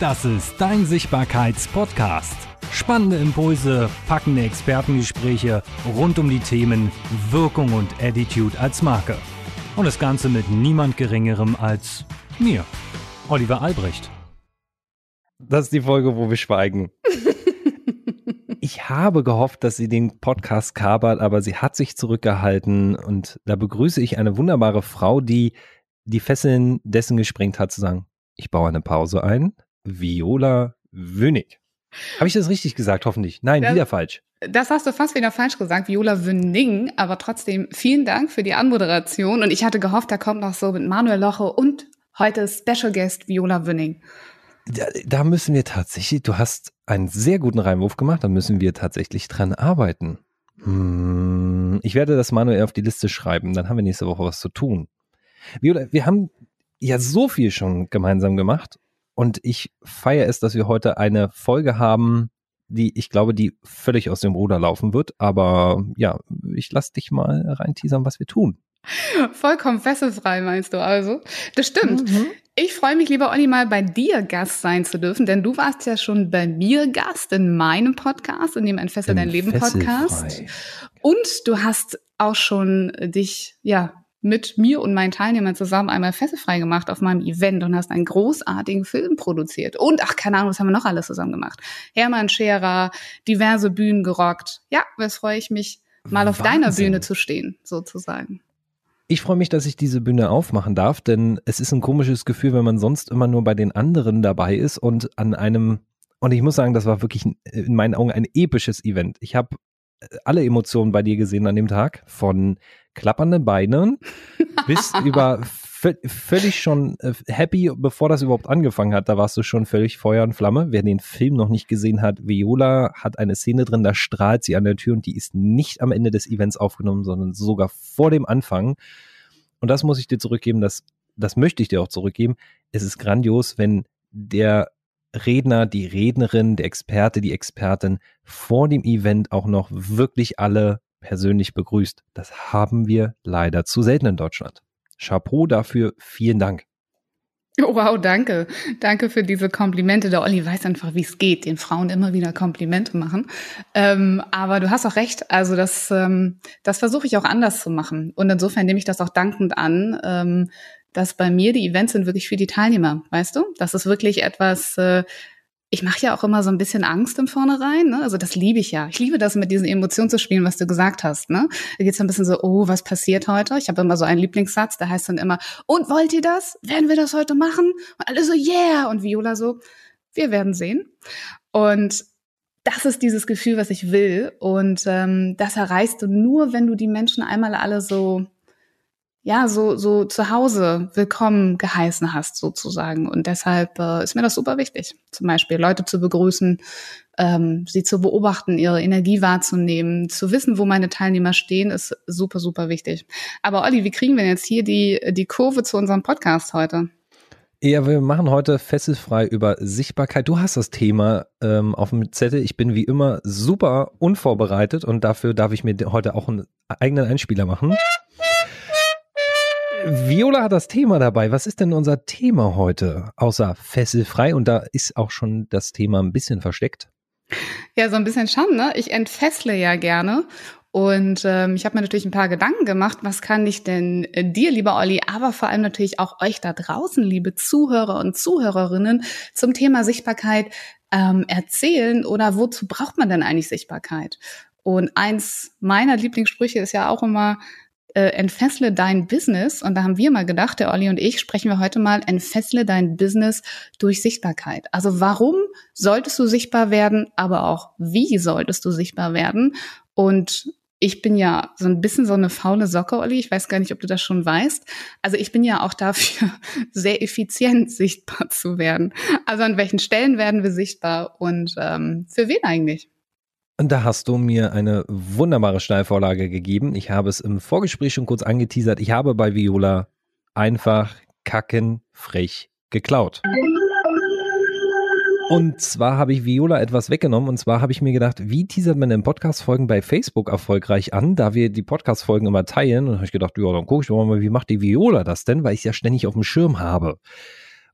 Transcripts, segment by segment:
Das ist dein Sichtbarkeits-Podcast. Spannende Impulse, packende Expertengespräche rund um die Themen Wirkung und Attitude als Marke. Und das Ganze mit niemand Geringerem als mir, Oliver Albrecht. Das ist die Folge, wo wir schweigen. ich habe gehofft, dass sie den Podcast kabert, aber sie hat sich zurückgehalten und da begrüße ich eine wunderbare Frau, die die Fesseln dessen gesprengt hat, zu sagen, ich baue eine Pause ein, Viola Wönig. Habe ich das richtig gesagt, hoffentlich? Nein, das, wieder falsch. Das hast du fast wieder falsch gesagt, Viola Wöning, aber trotzdem vielen Dank für die Anmoderation und ich hatte gehofft, da kommt noch so mit Manuel Loche und heute Special Guest Viola Wöning. Da, da müssen wir tatsächlich, du hast einen sehr guten Reinwurf gemacht, da müssen wir tatsächlich dran arbeiten. Hm, ich werde das Manuel auf die Liste schreiben, dann haben wir nächste Woche was zu tun. Viola, wir haben ja so viel schon gemeinsam gemacht und ich feiere es, dass wir heute eine Folge haben, die ich glaube, die völlig aus dem Ruder laufen wird. Aber ja, ich lass dich mal reinteasern, was wir tun. Vollkommen fesselfrei, meinst du also? Das stimmt. Mhm. Ich freue mich, lieber Olli, mal bei dir Gast sein zu dürfen, denn du warst ja schon bei mir Gast in meinem Podcast, in dem Ein Fessel dein Leben Podcast. Und du hast auch schon dich, ja, mit mir und meinen Teilnehmern zusammen einmal fesselfrei gemacht auf meinem Event und hast einen großartigen Film produziert. Und ach, keine Ahnung, was haben wir noch alles zusammen gemacht? Hermann Scherer, diverse Bühnen gerockt. Ja, das freue ich mich, mal auf Wahnsinn. deiner Bühne zu stehen, sozusagen. Ich freue mich, dass ich diese Bühne aufmachen darf, denn es ist ein komisches Gefühl, wenn man sonst immer nur bei den anderen dabei ist und an einem, und ich muss sagen, das war wirklich in meinen Augen ein episches Event. Ich habe alle Emotionen bei dir gesehen an dem Tag, von klappernden Beinen bis über völlig schon äh, happy, bevor das überhaupt angefangen hat. Da warst du schon völlig Feuer und Flamme. Wer den Film noch nicht gesehen hat, Viola hat eine Szene drin, da strahlt sie an der Tür und die ist nicht am Ende des Events aufgenommen, sondern sogar vor dem Anfang. Und das muss ich dir zurückgeben, das, das möchte ich dir auch zurückgeben. Es ist grandios, wenn der Redner, die Rednerin, der Experte, die Expertin vor dem Event auch noch wirklich alle persönlich begrüßt. Das haben wir leider zu selten in Deutschland. Chapeau dafür, vielen Dank. Oh, wow, danke. Danke für diese Komplimente. Der Olli weiß einfach, wie es geht, den Frauen immer wieder Komplimente machen. Ähm, aber du hast auch recht. Also das, ähm, das versuche ich auch anders zu machen. Und insofern nehme ich das auch dankend an, ähm, dass bei mir die Events sind wirklich für die Teilnehmer, weißt du? Das ist wirklich etwas, äh, ich mache ja auch immer so ein bisschen Angst im Vornherein. Ne? Also das liebe ich ja. Ich liebe das, mit diesen Emotionen zu spielen, was du gesagt hast. Ne? Da geht's ein bisschen so, oh, was passiert heute? Ich habe immer so einen Lieblingssatz, der heißt dann immer, und wollt ihr das? Werden wir das heute machen? Und alle so, yeah. Und Viola so, wir werden sehen. Und das ist dieses Gefühl, was ich will. Und ähm, das erreichst du nur, wenn du die Menschen einmal alle so ja, so, so zu Hause willkommen geheißen hast, sozusagen. Und deshalb äh, ist mir das super wichtig, zum Beispiel Leute zu begrüßen, ähm, sie zu beobachten, ihre Energie wahrzunehmen, zu wissen, wo meine Teilnehmer stehen, ist super, super wichtig. Aber Olli, wie kriegen wir jetzt hier die, die Kurve zu unserem Podcast heute? Ja, wir machen heute fesselfrei über Sichtbarkeit. Du hast das Thema ähm, auf dem Zettel. Ich bin wie immer super unvorbereitet und dafür darf ich mir heute auch einen eigenen Einspieler machen. Viola hat das Thema dabei. Was ist denn unser Thema heute? Außer fesselfrei und da ist auch schon das Thema ein bisschen versteckt. Ja, so ein bisschen schon, ne? Ich entfessle ja gerne. Und ähm, ich habe mir natürlich ein paar Gedanken gemacht, was kann ich denn äh, dir, lieber Olli, aber vor allem natürlich auch euch da draußen, liebe Zuhörer und Zuhörerinnen, zum Thema Sichtbarkeit ähm, erzählen oder wozu braucht man denn eigentlich Sichtbarkeit? Und eins meiner Lieblingssprüche ist ja auch immer, äh, entfessle dein Business. Und da haben wir mal gedacht, der Olli und ich, sprechen wir heute mal, entfessle dein Business durch Sichtbarkeit. Also warum solltest du sichtbar werden, aber auch wie solltest du sichtbar werden? Und ich bin ja so ein bisschen so eine faule Socke, Olli. Ich weiß gar nicht, ob du das schon weißt. Also ich bin ja auch dafür, sehr effizient sichtbar zu werden. Also an welchen Stellen werden wir sichtbar und ähm, für wen eigentlich? Und da hast du mir eine wunderbare Steilvorlage gegeben. Ich habe es im Vorgespräch schon kurz angeteasert. Ich habe bei Viola einfach kacken frech geklaut. Und zwar habe ich Viola etwas weggenommen und zwar habe ich mir gedacht, wie teasert man denn Podcast-Folgen bei Facebook erfolgreich an, da wir die Podcast-Folgen immer teilen. Und habe ich gedacht, ja, dann gucke ich mal, wie macht die Viola das denn, weil ich ja ständig auf dem Schirm habe.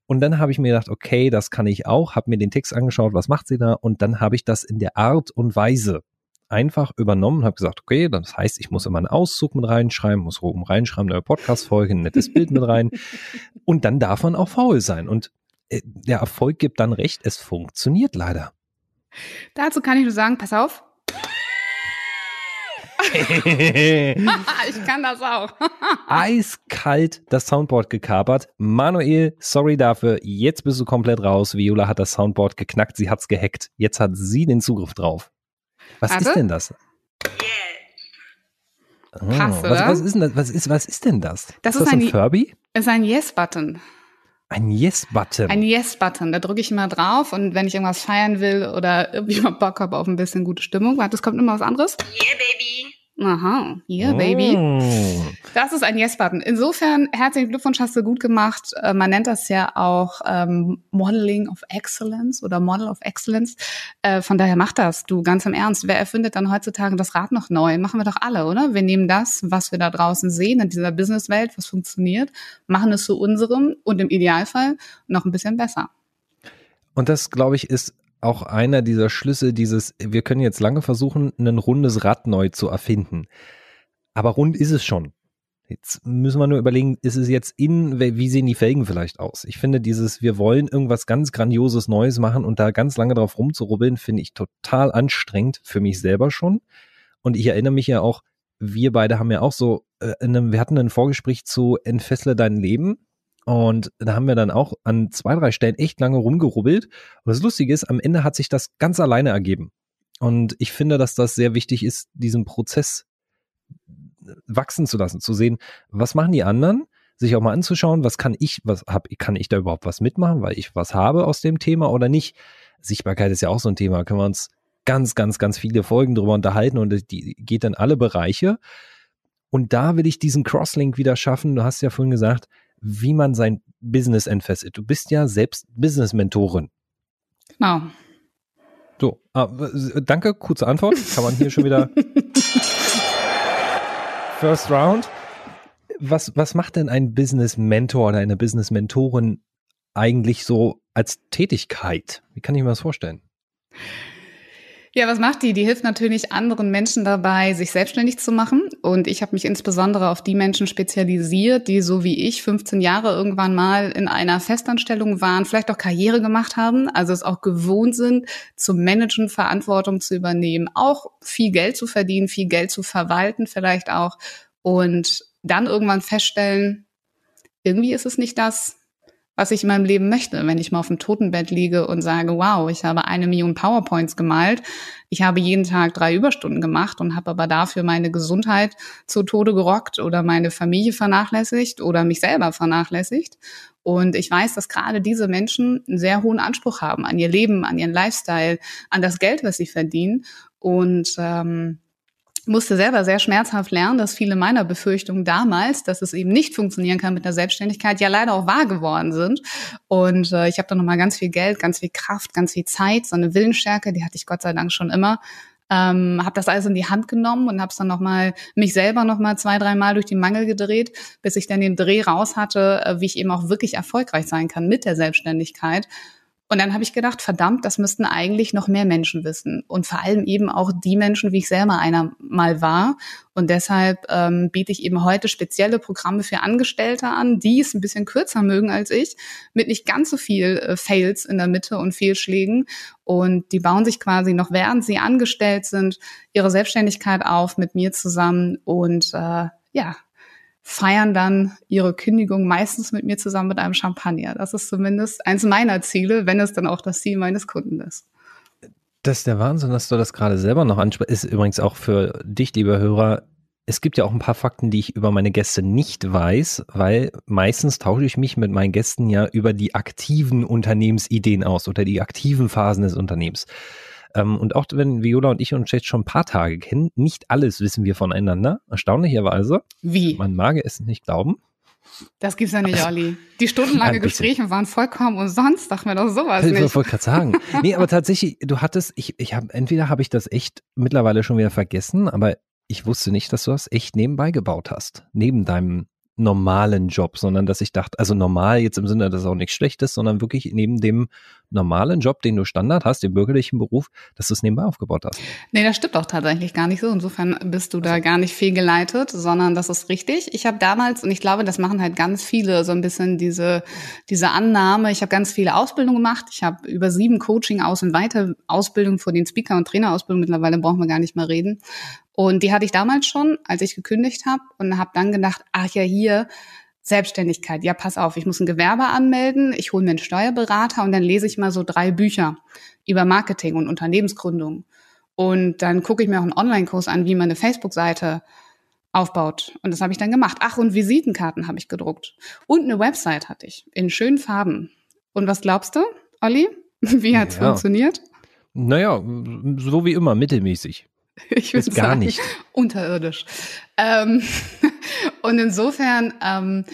Und dann habe ich mir gedacht, okay, das kann ich auch, habe mir den Text angeschaut, was macht sie da? Und dann habe ich das in der Art und Weise einfach übernommen und habe gesagt, okay, das heißt, ich muss immer einen Auszug mit reinschreiben, muss oben reinschreiben, eine Podcast-Folge, ein nettes Bild mit rein. Und dann darf man auch faul sein. Und äh, der Erfolg gibt dann recht, es funktioniert leider. Dazu kann ich nur sagen, pass auf. ich kann das auch. Eiskalt das Soundboard gekapert. Manuel, sorry dafür. Jetzt bist du komplett raus. Viola hat das Soundboard geknackt. Sie hat's gehackt. Jetzt hat sie den Zugriff drauf. Was Warte. ist denn das? Oh, Krass, was, oder? was, ist denn das? Was ist, was ist denn das? Das ist ist das ein ein- Furby? Ist ein Yes-Button. Ein Yes-Button. Ein Yes-Button. Da drücke ich immer drauf und wenn ich irgendwas feiern will oder irgendwie mal Bock habe auf ein bisschen gute Stimmung, warte, es kommt immer was anderes. Yeah, baby. Aha, yeah, baby. Mm. Das ist ein Yes-Button. Insofern, herzlichen Glückwunsch, hast du gut gemacht. Äh, Man nennt das ja auch ähm, Modeling of Excellence oder Model of Excellence. Äh, von daher mach das, du ganz im Ernst. Wer erfindet dann heutzutage das Rad noch neu? Machen wir doch alle, oder? Wir nehmen das, was wir da draußen sehen in dieser Businesswelt, was funktioniert, machen es zu unserem und im Idealfall noch ein bisschen besser. Und das, glaube ich, ist auch einer dieser Schlüsse dieses, wir können jetzt lange versuchen, ein rundes Rad neu zu erfinden. Aber rund ist es schon. Jetzt müssen wir nur überlegen, ist es jetzt in, wie sehen die Felgen vielleicht aus? Ich finde dieses, wir wollen irgendwas ganz Grandioses Neues machen und da ganz lange drauf rumzurubbeln, finde ich total anstrengend für mich selber schon. Und ich erinnere mich ja auch, wir beide haben ja auch so, äh, in einem, wir hatten ein Vorgespräch zu Entfessle dein Leben. Und da haben wir dann auch an zwei, drei Stellen echt lange rumgerubbelt. Und das Lustige ist, am Ende hat sich das ganz alleine ergeben. Und ich finde, dass das sehr wichtig ist, diesen Prozess wachsen zu lassen, zu sehen, was machen die anderen, sich auch mal anzuschauen, was kann ich, was hab, kann ich da überhaupt was mitmachen, weil ich was habe aus dem Thema oder nicht. Sichtbarkeit ist ja auch so ein Thema, können wir uns ganz, ganz, ganz viele Folgen drüber unterhalten und die geht dann alle Bereiche. Und da will ich diesen Crosslink wieder schaffen. Du hast ja vorhin gesagt, wie man sein Business entfesselt. Du bist ja selbst Business-Mentorin. Genau. So, ah, danke, kurze Antwort. Kann man hier schon wieder First Round. Was, was macht denn ein Business-Mentor oder eine Business-Mentorin eigentlich so als Tätigkeit? Wie kann ich mir das vorstellen? Ja, was macht die? Die hilft natürlich anderen Menschen dabei, sich selbstständig zu machen. Und ich habe mich insbesondere auf die Menschen spezialisiert, die so wie ich 15 Jahre irgendwann mal in einer Festanstellung waren, vielleicht auch Karriere gemacht haben, also es auch gewohnt sind, zu managen, Verantwortung zu übernehmen, auch viel Geld zu verdienen, viel Geld zu verwalten vielleicht auch. Und dann irgendwann feststellen, irgendwie ist es nicht das, was ich in meinem Leben möchte, wenn ich mal auf dem Totenbett liege und sage, wow, ich habe eine Million PowerPoints gemalt, ich habe jeden Tag drei Überstunden gemacht und habe aber dafür meine Gesundheit zu Tode gerockt oder meine Familie vernachlässigt oder mich selber vernachlässigt. Und ich weiß, dass gerade diese Menschen einen sehr hohen Anspruch haben an ihr Leben, an ihren Lifestyle, an das Geld, was sie verdienen. Und ähm, musste selber sehr schmerzhaft lernen, dass viele meiner Befürchtungen damals, dass es eben nicht funktionieren kann mit der Selbstständigkeit, ja leider auch wahr geworden sind. Und äh, ich habe dann nochmal ganz viel Geld, ganz viel Kraft, ganz viel Zeit, so eine Willensstärke, die hatte ich Gott sei Dank schon immer. Ähm, habe das alles in die Hand genommen und habe es dann nochmal mich selber nochmal zwei, dreimal durch die Mangel gedreht, bis ich dann den Dreh raus hatte, äh, wie ich eben auch wirklich erfolgreich sein kann mit der Selbstständigkeit. Und dann habe ich gedacht, verdammt, das müssten eigentlich noch mehr Menschen wissen. Und vor allem eben auch die Menschen, wie ich selber einer mal war. Und deshalb ähm, biete ich eben heute spezielle Programme für Angestellte an, die es ein bisschen kürzer mögen als ich, mit nicht ganz so viel äh, Fails in der Mitte und Fehlschlägen. Und die bauen sich quasi noch, während sie angestellt sind, ihre Selbstständigkeit auf mit mir zusammen. Und äh, ja, feiern dann ihre Kündigung meistens mit mir zusammen mit einem Champagner. Das ist zumindest eins meiner Ziele, wenn es dann auch das Ziel meines Kunden ist. Das ist der Wahnsinn, dass du das gerade selber noch ansprichst. Ist übrigens auch für dich, lieber Hörer, es gibt ja auch ein paar Fakten, die ich über meine Gäste nicht weiß, weil meistens tausche ich mich mit meinen Gästen ja über die aktiven Unternehmensideen aus oder die aktiven Phasen des Unternehmens. Ähm, und auch wenn Viola und ich uns jetzt schon ein paar Tage kennen, nicht alles wissen wir voneinander, erstaunlicherweise. Wie? Man mag es nicht glauben. Das gibt's ja nicht, Olli. Die stundenlange. Gespräche waren vollkommen umsonst. Sag mir doch sowas Ich nicht. wollte gerade sagen. Nee, aber tatsächlich, du hattest, ich, ich habe, entweder habe ich das echt mittlerweile schon wieder vergessen, aber ich wusste nicht, dass du das echt nebenbei gebaut hast. Neben deinem normalen Job, sondern dass ich dachte, also normal jetzt im Sinne, dass es auch nichts Schlechtes, sondern wirklich neben dem normalen Job, den du Standard hast, dem bürgerlichen Beruf, dass du es nebenbei aufgebaut hast. Nee, das stimmt auch tatsächlich gar nicht so. Insofern bist du da gar nicht fehlgeleitet, sondern das ist richtig. Ich habe damals, und ich glaube, das machen halt ganz viele, so ein bisschen diese, diese Annahme. Ich habe ganz viele Ausbildungen gemacht. Ich habe über sieben Coaching-Aus- und Weiterausbildungen vor den Speaker- und Trainerausbildungen. Mittlerweile brauchen wir gar nicht mehr reden. Und die hatte ich damals schon, als ich gekündigt habe und habe dann gedacht, ach ja, hier Selbstständigkeit. Ja, pass auf, ich muss ein Gewerbe anmelden, ich hole mir einen Steuerberater und dann lese ich mal so drei Bücher über Marketing und Unternehmensgründung. Und dann gucke ich mir auch einen Online-Kurs an, wie man eine Facebook-Seite aufbaut. Und das habe ich dann gemacht. Ach, und Visitenkarten habe ich gedruckt. Und eine Website hatte ich in schönen Farben. Und was glaubst du, Olli? Wie hat's ja. funktioniert? Naja, so wie immer, mittelmäßig. Ich würde gar sagen, nicht. unterirdisch. Ähm, und insofern ähm,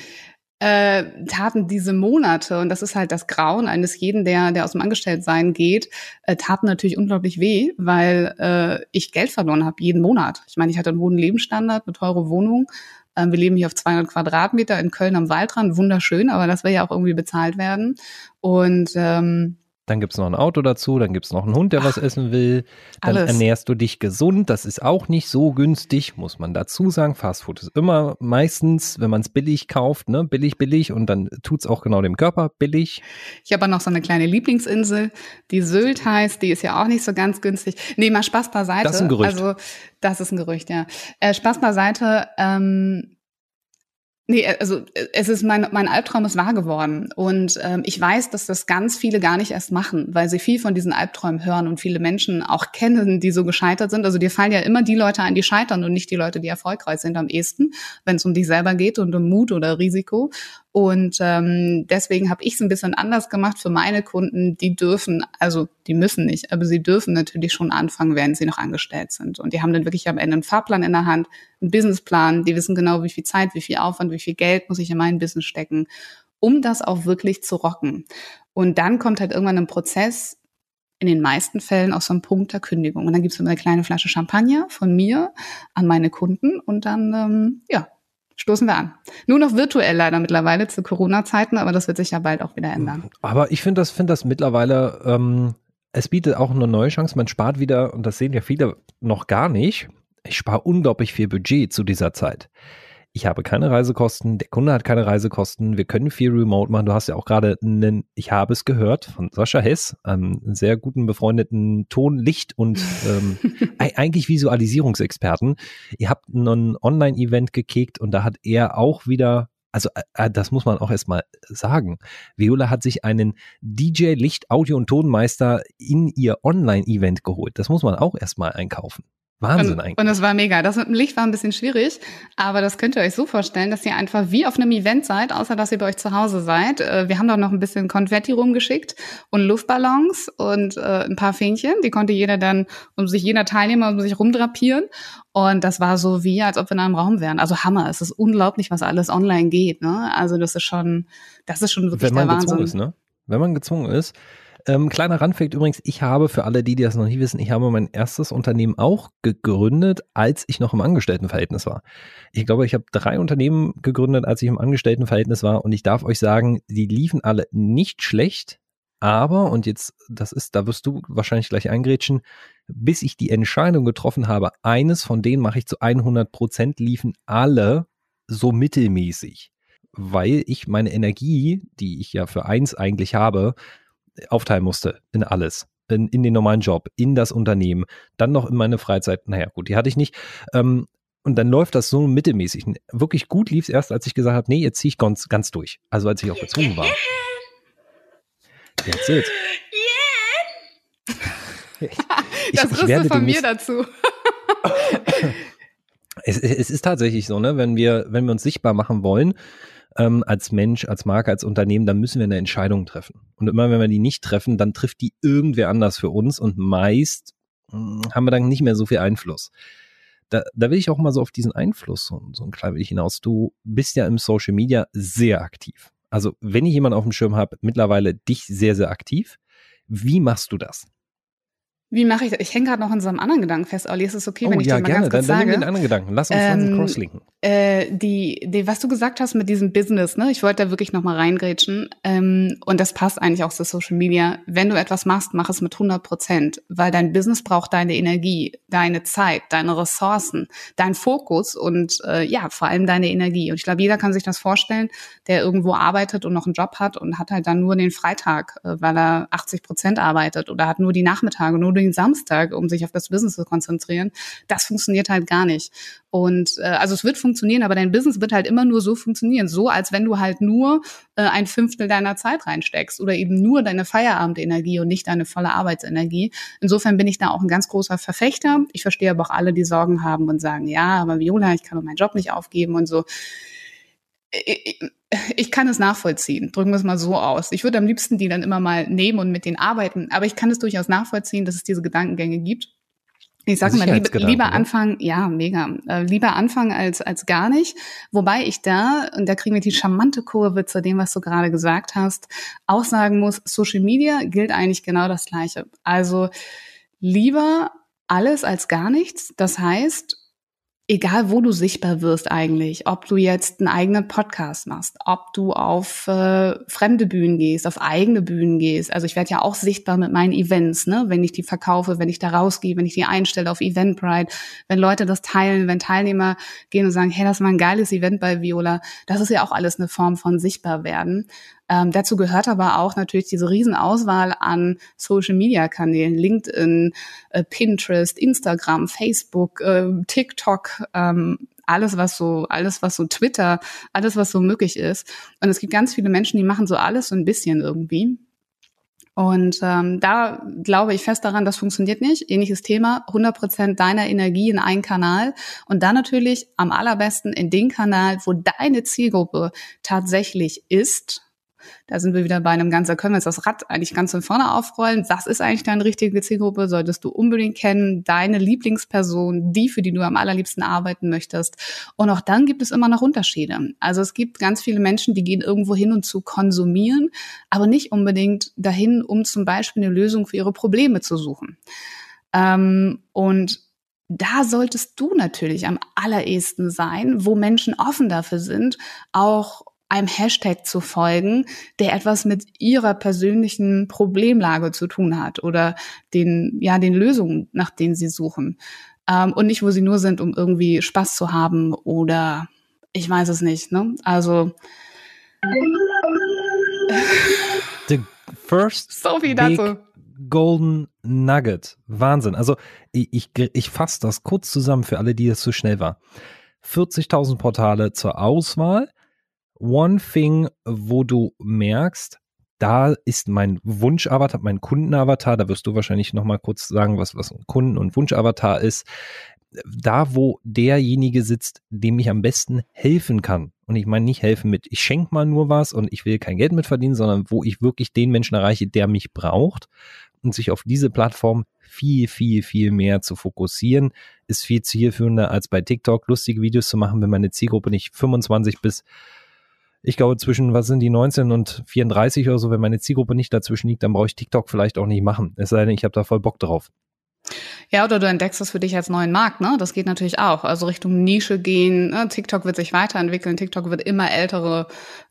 äh, taten diese Monate, und das ist halt das Grauen eines jeden, der, der aus dem Angestelltsein geht, äh, taten natürlich unglaublich weh, weil äh, ich Geld verloren habe jeden Monat. Ich meine, ich hatte einen hohen Lebensstandard, eine teure Wohnung. Ähm, wir leben hier auf 200 Quadratmeter in Köln am Waldrand, wunderschön, aber das will ja auch irgendwie bezahlt werden. Und ähm, dann gibt es noch ein Auto dazu, dann gibt es noch einen Hund, der Ach, was essen will. Dann alles. ernährst du dich gesund. Das ist auch nicht so günstig, muss man dazu sagen. Fastfood ist immer meistens, wenn man es billig kauft, ne, billig, billig und dann tut es auch genau dem Körper billig. Ich habe noch so eine kleine Lieblingsinsel, die Sylt heißt, die ist ja auch nicht so ganz günstig. Nee, mal Spaß beiseite. Das ist ein Gerücht. Also, das ist ein Gerücht, ja. Äh, Spaß beiseite. Ähm, Nee, also es ist mein, mein Albtraum ist wahr geworden. Und ähm, ich weiß, dass das ganz viele gar nicht erst machen, weil sie viel von diesen Albträumen hören und viele Menschen auch kennen, die so gescheitert sind. Also dir fallen ja immer die Leute ein, die scheitern und nicht die Leute, die erfolgreich sind am ehesten, wenn es um dich selber geht und um Mut oder Risiko. Und ähm, deswegen habe ich es ein bisschen anders gemacht für meine Kunden. Die dürfen, also die müssen nicht, aber sie dürfen natürlich schon anfangen, während sie noch angestellt sind. Und die haben dann wirklich am Ende einen Fahrplan in der Hand, einen Businessplan. Die wissen genau, wie viel Zeit, wie viel Aufwand, wie viel Geld muss ich in mein Business stecken, um das auch wirklich zu rocken. Und dann kommt halt irgendwann ein Prozess, in den meisten Fällen auch so ein Punkt der Kündigung. Und dann gibt es eine kleine Flasche Champagner von mir an meine Kunden und dann, ähm, ja, stoßen wir an. Nur noch virtuell leider mittlerweile zu Corona-Zeiten, aber das wird sich ja bald auch wieder ändern. Aber ich finde das, finde das mittlerweile, ähm, es bietet auch eine neue Chance. Man spart wieder, und das sehen ja viele noch gar nicht, ich spare unglaublich viel Budget zu dieser Zeit ich habe keine Reisekosten, der Kunde hat keine Reisekosten, wir können viel remote machen. Du hast ja auch gerade einen, ich habe es gehört, von Sascha Hess, einem sehr guten befreundeten Ton, Licht und ähm, eigentlich Visualisierungsexperten. Ihr habt ein Online-Event gekickt und da hat er auch wieder also äh, das muss man auch erstmal sagen. Viola hat sich einen DJ Licht Audio und Tonmeister in ihr Online-Event geholt. Das muss man auch erstmal einkaufen. Wahnsinn und, eigentlich. Und es war mega. Das mit dem Licht war ein bisschen schwierig, aber das könnt ihr euch so vorstellen, dass ihr einfach wie auf einem Event seid, außer dass ihr bei euch zu Hause seid. Äh, wir haben da noch ein bisschen Konfetti rumgeschickt und Luftballons und äh, ein paar Fähnchen. Die konnte jeder dann, um sich jeder Teilnehmer um sich rumdrapieren. Und das war so wie, als ob wir in einem Raum wären. Also Hammer. Es ist unglaublich, was alles online geht. Ne? Also das ist schon, das ist schon wirklich Wenn man der Wahnsinn. Gezwungen ist, ne? Wenn man gezwungen ist, ähm, kleiner Randfact übrigens, ich habe für alle, die, die das noch nicht wissen, ich habe mein erstes Unternehmen auch gegründet, als ich noch im Angestelltenverhältnis war. Ich glaube, ich habe drei Unternehmen gegründet, als ich im Angestelltenverhältnis war und ich darf euch sagen, die liefen alle nicht schlecht, aber, und jetzt, das ist, da wirst du wahrscheinlich gleich eingrätschen, bis ich die Entscheidung getroffen habe, eines von denen mache ich zu 100 Prozent, liefen alle so mittelmäßig weil ich meine Energie, die ich ja für eins eigentlich habe, aufteilen musste in alles. In, in den normalen Job, in das Unternehmen, dann noch in meine Freizeit. Naja, gut, die hatte ich nicht. Ähm, und dann läuft das so mittelmäßig. Wirklich gut lief es erst, als ich gesagt habe, nee, jetzt ziehe ich ganz, ganz durch. Also als ich auch gezwungen war. Jetzt it. Yeah. Ich, das ich werde von mir dazu. es, es, ist tatsächlich so, ne, wenn wir, wenn wir uns sichtbar machen wollen, ähm, als Mensch, als Marke, als Unternehmen, dann müssen wir eine Entscheidung treffen. Und immer wenn wir die nicht treffen, dann trifft die irgendwer anders für uns und meist mh, hm, haben wir dann nicht mehr so viel Einfluss. Da, da will ich auch mal so auf diesen Einfluss so, so ein klein wenig hinaus. Du bist ja im Social Media sehr aktiv. Also wenn ich jemanden auf dem Schirm habe, mittlerweile dich sehr, sehr aktiv. Wie machst du das? Wie mache ich das? Ich hänge gerade noch in so einem anderen Gedanken fest, Olli. Ist es okay, oh, wenn ich ja, dir mal gerne. ganz kurz dann, dann sage? nimm den anderen Gedanken. Lass uns, lass uns Ähm, crosslinken. Äh, die, die, was du gesagt hast mit diesem Business, ne? Ich wollte da wirklich noch mal reingrätschen. Ähm, und das passt eigentlich auch zu Social Media. Wenn du etwas machst, mach es mit 100 Prozent, weil dein Business braucht deine Energie, deine Zeit, deine Ressourcen, dein Fokus und äh, ja, vor allem deine Energie. Und ich glaube, jeder kann sich das vorstellen, der irgendwo arbeitet und noch einen Job hat und hat halt dann nur den Freitag, äh, weil er 80 Prozent arbeitet oder hat nur die Nachmittage, nur den Samstag, um sich auf das Business zu konzentrieren. Das funktioniert halt gar nicht. Und äh, also es wird funktionieren, aber dein Business wird halt immer nur so funktionieren, so als wenn du halt nur äh, ein Fünftel deiner Zeit reinsteckst oder eben nur deine Feierabendenergie und nicht deine volle Arbeitsenergie. Insofern bin ich da auch ein ganz großer Verfechter. Ich verstehe aber auch alle, die Sorgen haben und sagen, ja, aber Viola, ich kann doch meinen Job nicht aufgeben und so. Ich, ich kann es nachvollziehen, drücken wir es mal so aus. Ich würde am liebsten die dann immer mal nehmen und mit denen arbeiten, aber ich kann es durchaus nachvollziehen, dass es diese Gedankengänge gibt. Ich sage mal, lieber, Sicherheitsgedanken, lieber ne? anfangen, ja, mega. Äh, lieber anfangen als, als gar nicht. Wobei ich da, und da kriegen wir die charmante Kurve zu dem, was du gerade gesagt hast, auch sagen muss, Social Media gilt eigentlich genau das Gleiche. Also lieber alles als gar nichts. Das heißt, egal wo du sichtbar wirst eigentlich, ob du jetzt einen eigenen Podcast machst, ob du auf äh, fremde Bühnen gehst, auf eigene Bühnen gehst. Also ich werde ja auch sichtbar mit meinen Events, ne, wenn ich die verkaufe, wenn ich da rausgehe, wenn ich die einstelle auf Eventbrite, wenn Leute das teilen, wenn Teilnehmer gehen und sagen, hey, das mal ein geiles Event bei Viola. Das ist ja auch alles eine Form von sichtbar werden. Ähm, dazu gehört aber auch natürlich diese Riesenauswahl an Social-Media-Kanälen, LinkedIn, äh, Pinterest, Instagram, Facebook, äh, TikTok, ähm, alles was so, alles was so Twitter, alles was so möglich ist. Und es gibt ganz viele Menschen, die machen so alles so ein bisschen irgendwie. Und ähm, da glaube ich fest daran, das funktioniert nicht. Ähnliches Thema, 100 Prozent deiner Energie in einen Kanal und dann natürlich am allerbesten in den Kanal, wo deine Zielgruppe tatsächlich ist. Da sind wir wieder bei einem ganz, da können wir jetzt das Rad eigentlich ganz von vorne aufrollen. Was ist eigentlich deine richtige Zielgruppe? Solltest du unbedingt kennen, deine Lieblingsperson, die, für die du am allerliebsten arbeiten möchtest. Und auch dann gibt es immer noch Unterschiede. Also es gibt ganz viele Menschen, die gehen irgendwo hin und zu konsumieren, aber nicht unbedingt dahin, um zum Beispiel eine Lösung für ihre Probleme zu suchen. Ähm, und da solltest du natürlich am allerersten sein, wo Menschen offen dafür sind, auch einem Hashtag zu folgen, der etwas mit ihrer persönlichen Problemlage zu tun hat oder den, ja, den Lösungen, nach denen sie suchen. Ähm, und nicht, wo sie nur sind, um irgendwie Spaß zu haben oder ich weiß es nicht, ne? Also. The first so viel big dazu. Golden Nugget. Wahnsinn. Also ich, ich, ich fasse das kurz zusammen für alle, die es zu schnell war. 40.000 Portale zur Auswahl. One Thing, wo du merkst, da ist mein Wunschavatar, mein Kundenavatar, da wirst du wahrscheinlich noch mal kurz sagen, was, was ein Kunden- und Wunschavatar ist. Da, wo derjenige sitzt, dem ich am besten helfen kann. Und ich meine nicht helfen mit, ich schenke mal nur was und ich will kein Geld mit verdienen, sondern wo ich wirklich den Menschen erreiche, der mich braucht und sich auf diese Plattform viel, viel, viel mehr zu fokussieren, ist viel zielführender als bei TikTok lustige Videos zu machen, wenn meine Zielgruppe nicht 25 bis ich glaube, zwischen, was sind die 19 und 34 oder so, wenn meine Zielgruppe nicht dazwischen liegt, dann brauche ich TikTok vielleicht auch nicht machen. Es sei denn, ich habe da voll Bock drauf. Ja, oder du entdeckst das für dich als neuen Markt, ne? Das geht natürlich auch. Also Richtung Nische gehen. Ne? TikTok wird sich weiterentwickeln. TikTok wird immer ältere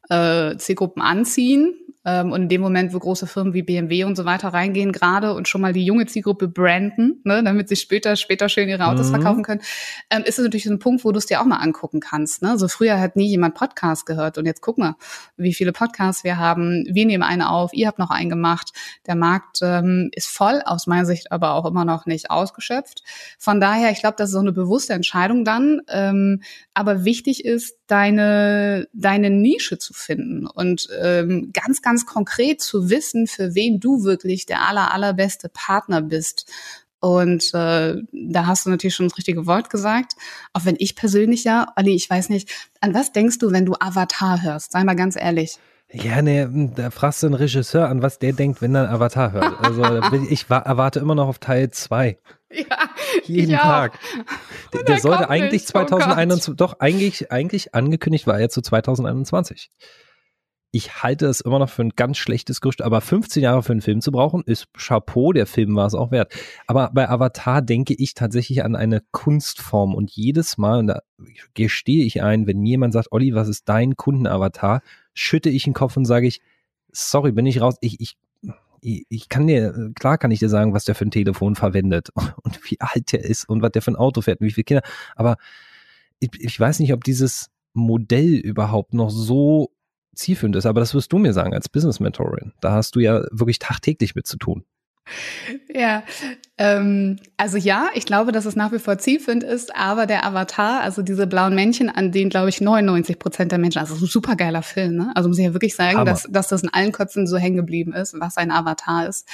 äh, Zielgruppen anziehen. Ähm, und in dem Moment, wo große Firmen wie BMW und so weiter reingehen gerade und schon mal die junge Zielgruppe branden, ne, damit sie später, später schön ihre Autos Mhm. verkaufen können, ähm, ist es natürlich so ein Punkt, wo du es dir auch mal angucken kannst. Ne? So früher hat nie jemand Podcast gehört und jetzt guck mal, wie viele Podcasts wir haben. Wir nehmen einen auf, ihr habt noch einen gemacht. Der Markt ähm, ist voll, aus meiner Sicht aber auch immer noch nicht ausgeschöpft. Von daher, ich glaube, das ist so eine bewusste Entscheidung dann. Ähm, aber wichtig ist, deine, deine Nische zu finden und ähm, ganz, ganz konkret zu wissen, für wen du wirklich der aller, allerbeste Partner bist. Und äh, da hast du natürlich schon das richtige Wort gesagt. Auch wenn ich persönlich ja, Ali, ich weiß nicht, an was denkst du, wenn du Avatar hörst? Sei mal ganz ehrlich. Ja, nee, da fragst du einen Regisseur an, was der denkt, wenn er einen Avatar hört. Also ich, ich wa- erwarte immer noch auf Teil 2. Ja, Jeden. Tag. Der, der er sollte eigentlich nicht. Oh Gott. 2021, doch eigentlich, eigentlich angekündigt war er zu 2021. Ich halte es immer noch für ein ganz schlechtes Gerücht, aber 15 Jahre für einen Film zu brauchen, ist Chapeau, der Film war es auch wert. Aber bei Avatar denke ich tatsächlich an eine Kunstform und jedes Mal, und da gestehe ich ein, wenn mir jemand sagt, Olli, was ist dein Kundenavatar, schütte ich den Kopf und sage ich, sorry, bin ich raus, ich, ich ich kann dir, klar kann ich dir sagen, was der für ein Telefon verwendet und wie alt der ist und was der für ein Auto fährt und wie viele Kinder. Aber ich, ich weiß nicht, ob dieses Modell überhaupt noch so zielführend ist. Aber das wirst du mir sagen als Business Mentorin. Da hast du ja wirklich tagtäglich mit zu tun. Ja, ähm, also ja, ich glaube, dass es nach wie vor zielführend ist, aber der Avatar, also diese blauen Männchen, an denen glaube ich 99 Prozent der Menschen, also ein super geiler Film, ne? Also muss ich ja wirklich sagen, dass, dass das in allen Köpfen so hängen geblieben ist, was ein Avatar ist.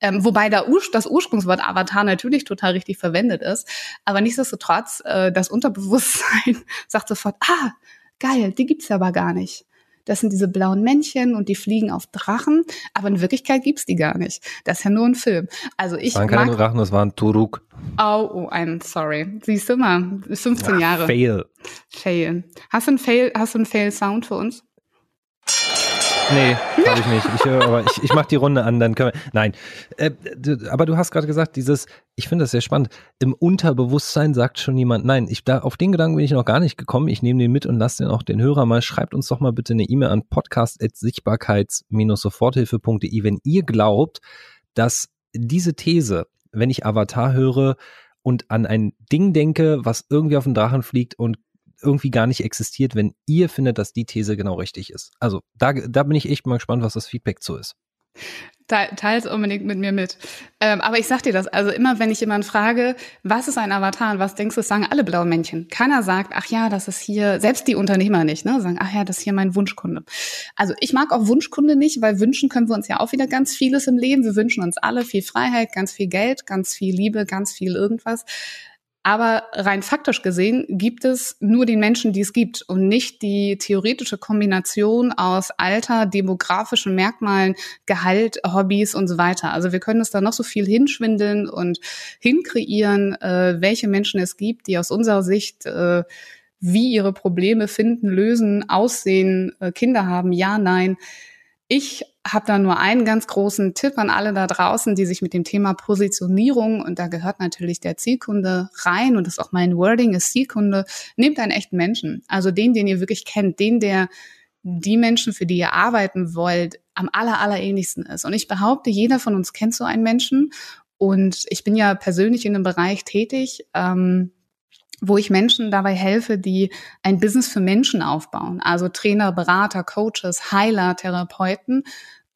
Ähm, wobei da Ur das Ursprungswort Avatar natürlich total richtig verwendet ist, aber nichtsdestotrotz, äh, das Unterbewusstsein sagt sofort, ah, geil, die gibt's aber gar nicht das sind diese blauen Männchen und die fliegen auf Drachen, aber in Wirklichkeit gibt's die gar nicht. Das ist ja nur ein Film. Also ich das waren keine Drachen, das waren Turuk. Oh, oh, I'm sorry. Siehst du mal, 15 Ach, Jahre. Fail. Fail. Hast du einen Fail, hast du einen Fail-Sound für uns? Nee, habe ich nicht. Ich, aber ich, ich mache die Runde an, dann können wir. Nein. Äh, aber du hast gerade gesagt, dieses, ich finde das sehr spannend. Im Unterbewusstsein sagt schon jemand, nein, ich, da, auf den Gedanken bin ich noch gar nicht gekommen. Ich nehme den mit und lasse den auch den Hörer mal. Schreibt uns doch mal bitte eine E-Mail an podcast.sichtbarkeits-soforthilfe.de, wenn ihr glaubt, dass diese These, wenn ich Avatar höre und an ein Ding denke, was irgendwie auf den Drachen fliegt und irgendwie gar nicht existiert, wenn ihr findet, dass die These genau richtig ist. Also da, da bin ich echt mal gespannt, was das Feedback zu ist. Teils unbedingt mit mir mit. Ähm, aber ich sag dir das, also immer wenn ich jemanden frage, was ist ein Avatar und was denkst du, sagen alle blaue Männchen. Keiner sagt, ach ja, das ist hier, selbst die Unternehmer nicht, ne, sagen, ach ja, das ist hier mein Wunschkunde. Also ich mag auch Wunschkunde nicht, weil wünschen können wir uns ja auch wieder ganz vieles im Leben. Wir wünschen uns alle viel Freiheit, ganz viel Geld, ganz viel Liebe, ganz viel irgendwas. Aber rein faktisch gesehen gibt es nur den Menschen, die es gibt und nicht die theoretische Kombination aus Alter, demografischen Merkmalen, Gehalt, Hobbys und so weiter. Also wir können es da noch so viel hinschwindeln und hinkreieren, äh, welche Menschen es gibt, die aus unserer Sicht äh, wie ihre Probleme finden, lösen, aussehen, äh, Kinder haben, ja, nein. Ich habe da nur einen ganz großen Tipp an alle da draußen, die sich mit dem Thema Positionierung, und da gehört natürlich der Zielkunde rein, und das ist auch mein Wording, ist Zielkunde, nehmt einen echten Menschen. Also den, den ihr wirklich kennt, den, der die Menschen, für die ihr arbeiten wollt, am aller, allerähnlichsten ist. Und ich behaupte, jeder von uns kennt so einen Menschen. Und ich bin ja persönlich in dem Bereich tätig. Ähm, wo ich Menschen dabei helfe, die ein Business für Menschen aufbauen. Also Trainer, Berater, Coaches, Heiler, Therapeuten,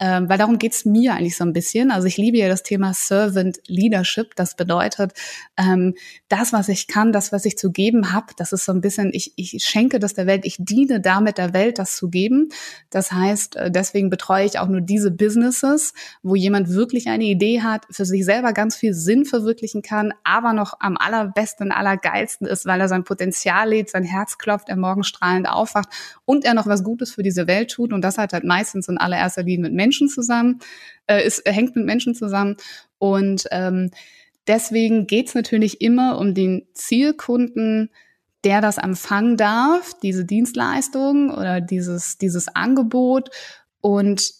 ähm, weil darum geht's mir eigentlich so ein bisschen. Also ich liebe ja das Thema Servant Leadership. Das bedeutet, ähm, das, was ich kann, das, was ich zu geben habe, das ist so ein bisschen, ich, ich schenke das der Welt, ich diene damit der Welt, das zu geben. Das heißt, äh, deswegen betreue ich auch nur diese Businesses, wo jemand wirklich eine Idee hat, für sich selber ganz viel Sinn verwirklichen kann, aber noch am allerbesten, allergeilsten ist, weil er sein Potenzial lädt, sein Herz klopft, er morgen strahlend aufwacht und er noch was Gutes für diese Welt tut. Und das hat halt meistens in allererster Linie mit Menschen Menschen zusammen, äh, ist, hängt mit Menschen zusammen. Und ähm, deswegen geht es natürlich immer um den Zielkunden, der das empfangen darf, diese Dienstleistung oder dieses, dieses Angebot. Und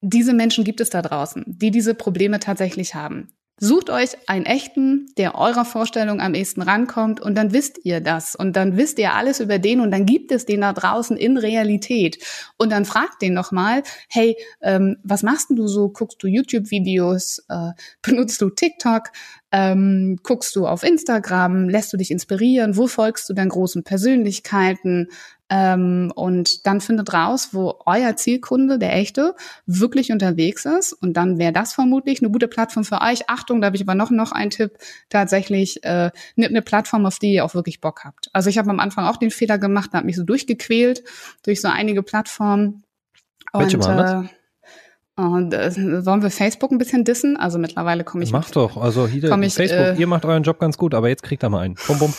diese Menschen gibt es da draußen, die diese Probleme tatsächlich haben. Sucht euch einen echten, der eurer Vorstellung am ehesten rankommt und dann wisst ihr das und dann wisst ihr alles über den und dann gibt es den da draußen in Realität und dann fragt den nochmal, hey, ähm, was machst denn du so? Guckst du YouTube-Videos? Äh, benutzt du TikTok? Ähm, guckst du auf Instagram? Lässt du dich inspirieren? Wo folgst du deinen großen Persönlichkeiten? Ähm, und dann findet raus, wo euer Zielkunde, der echte, wirklich unterwegs ist. Und dann wäre das vermutlich eine gute Plattform für euch. Achtung, da habe ich aber noch, noch einen Tipp. Tatsächlich äh, eine, eine Plattform, auf die ihr auch wirklich Bock habt. Also ich habe am Anfang auch den Fehler gemacht, da habe mich so durchgequält durch so einige Plattformen. Welche waren das? Äh, und äh, wollen wir Facebook ein bisschen dissen? Also mittlerweile komme ich. Mach doch. Also hier, ich, Facebook, äh, ihr macht euren Job ganz gut, aber jetzt kriegt er mal einen. Bum, bum.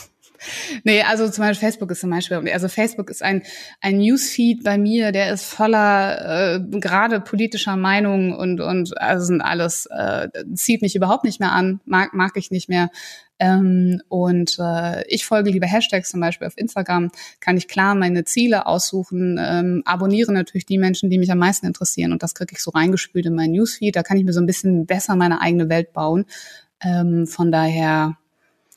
Nee, also zum Beispiel Facebook ist zum Beispiel, also Facebook ist ein, ein Newsfeed bei mir, der ist voller äh, gerade politischer Meinungen und, und also sind alles, äh, zieht mich überhaupt nicht mehr an, mag, mag ich nicht mehr. Ähm, und äh, ich folge lieber Hashtags zum Beispiel auf Instagram, kann ich klar meine Ziele aussuchen, ähm, abonniere natürlich die Menschen, die mich am meisten interessieren und das kriege ich so reingespült in mein Newsfeed. Da kann ich mir so ein bisschen besser meine eigene Welt bauen. Ähm, von daher,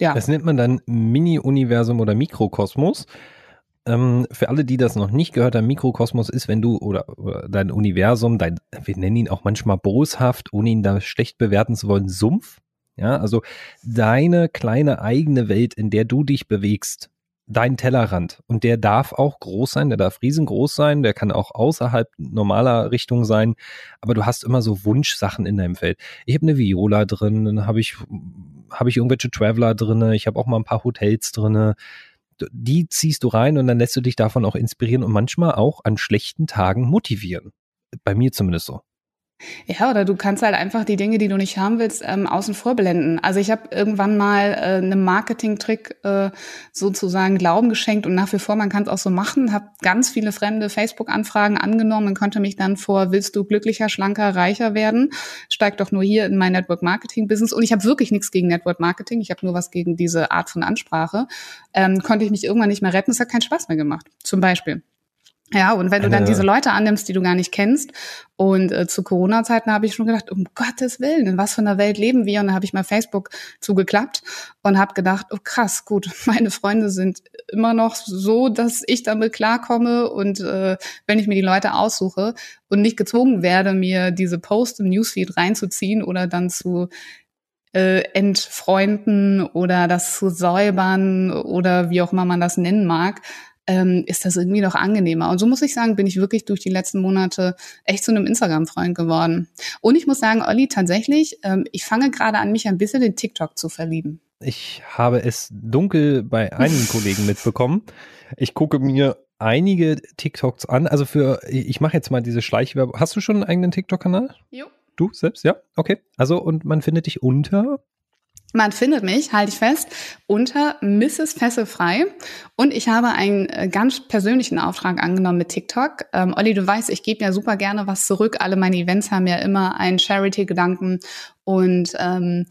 ja. Das nennt man dann Mini-Universum oder Mikrokosmos. Ähm, für alle, die das noch nicht gehört haben, Mikrokosmos ist, wenn du oder, oder dein Universum, dein, wir nennen ihn auch manchmal boshaft, ohne ihn da schlecht bewerten zu wollen, Sumpf. Ja, also deine kleine eigene Welt, in der du dich bewegst, dein Tellerrand. Und der darf auch groß sein, der darf riesengroß sein, der kann auch außerhalb normaler Richtung sein, aber du hast immer so Wunschsachen in deinem Feld. Ich habe eine Viola drin, dann habe ich, hab ich irgendwelche Traveler drin, ich habe auch mal ein paar Hotels drin. Die ziehst du rein und dann lässt du dich davon auch inspirieren und manchmal auch an schlechten Tagen motivieren. Bei mir zumindest so. Ja, oder du kannst halt einfach die Dinge, die du nicht haben willst, ähm, außen vor blenden. Also ich habe irgendwann mal äh, einem Marketing-Trick äh, sozusagen Glauben geschenkt und nach wie vor, man kann es auch so machen, habe ganz viele fremde Facebook-Anfragen angenommen und konnte mich dann vor, willst du glücklicher, schlanker, reicher werden? Steig doch nur hier in mein Network-Marketing-Business. Und ich habe wirklich nichts gegen Network-Marketing, ich habe nur was gegen diese Art von Ansprache. Ähm, konnte ich mich irgendwann nicht mehr retten, es hat keinen Spaß mehr gemacht. Zum Beispiel. Ja, und wenn du dann diese Leute annimmst, die du gar nicht kennst, und äh, zu Corona-Zeiten habe ich schon gedacht, um Gottes Willen, in was für einer Welt leben wir? Und dann habe ich mal Facebook zugeklappt und habe gedacht, oh krass, gut, meine Freunde sind immer noch so, dass ich damit klarkomme und äh, wenn ich mir die Leute aussuche und nicht gezwungen werde, mir diese Post im Newsfeed reinzuziehen oder dann zu äh, entfreunden oder das zu säubern oder wie auch immer man das nennen mag, ähm, ist das irgendwie noch angenehmer. Und so muss ich sagen, bin ich wirklich durch die letzten Monate echt zu einem Instagram-Freund geworden. Und ich muss sagen, Olli, tatsächlich, ähm, ich fange gerade an, mich ein bisschen in TikTok zu verlieben. Ich habe es dunkel bei einigen Kollegen mitbekommen. Ich gucke mir einige TikToks an. Also für, ich mache jetzt mal diese Schleichwerbung. Hast du schon einen eigenen TikTok-Kanal? Jo. Du selbst? Ja? Okay. Also, und man findet dich unter man findet mich, halte ich fest, unter Mrs. Fesselfrei. Und ich habe einen äh, ganz persönlichen Auftrag angenommen mit TikTok. Ähm, Olli, du weißt, ich gebe ja super gerne was zurück. Alle meine Events haben ja immer einen Charity-Gedanken. Und ähm,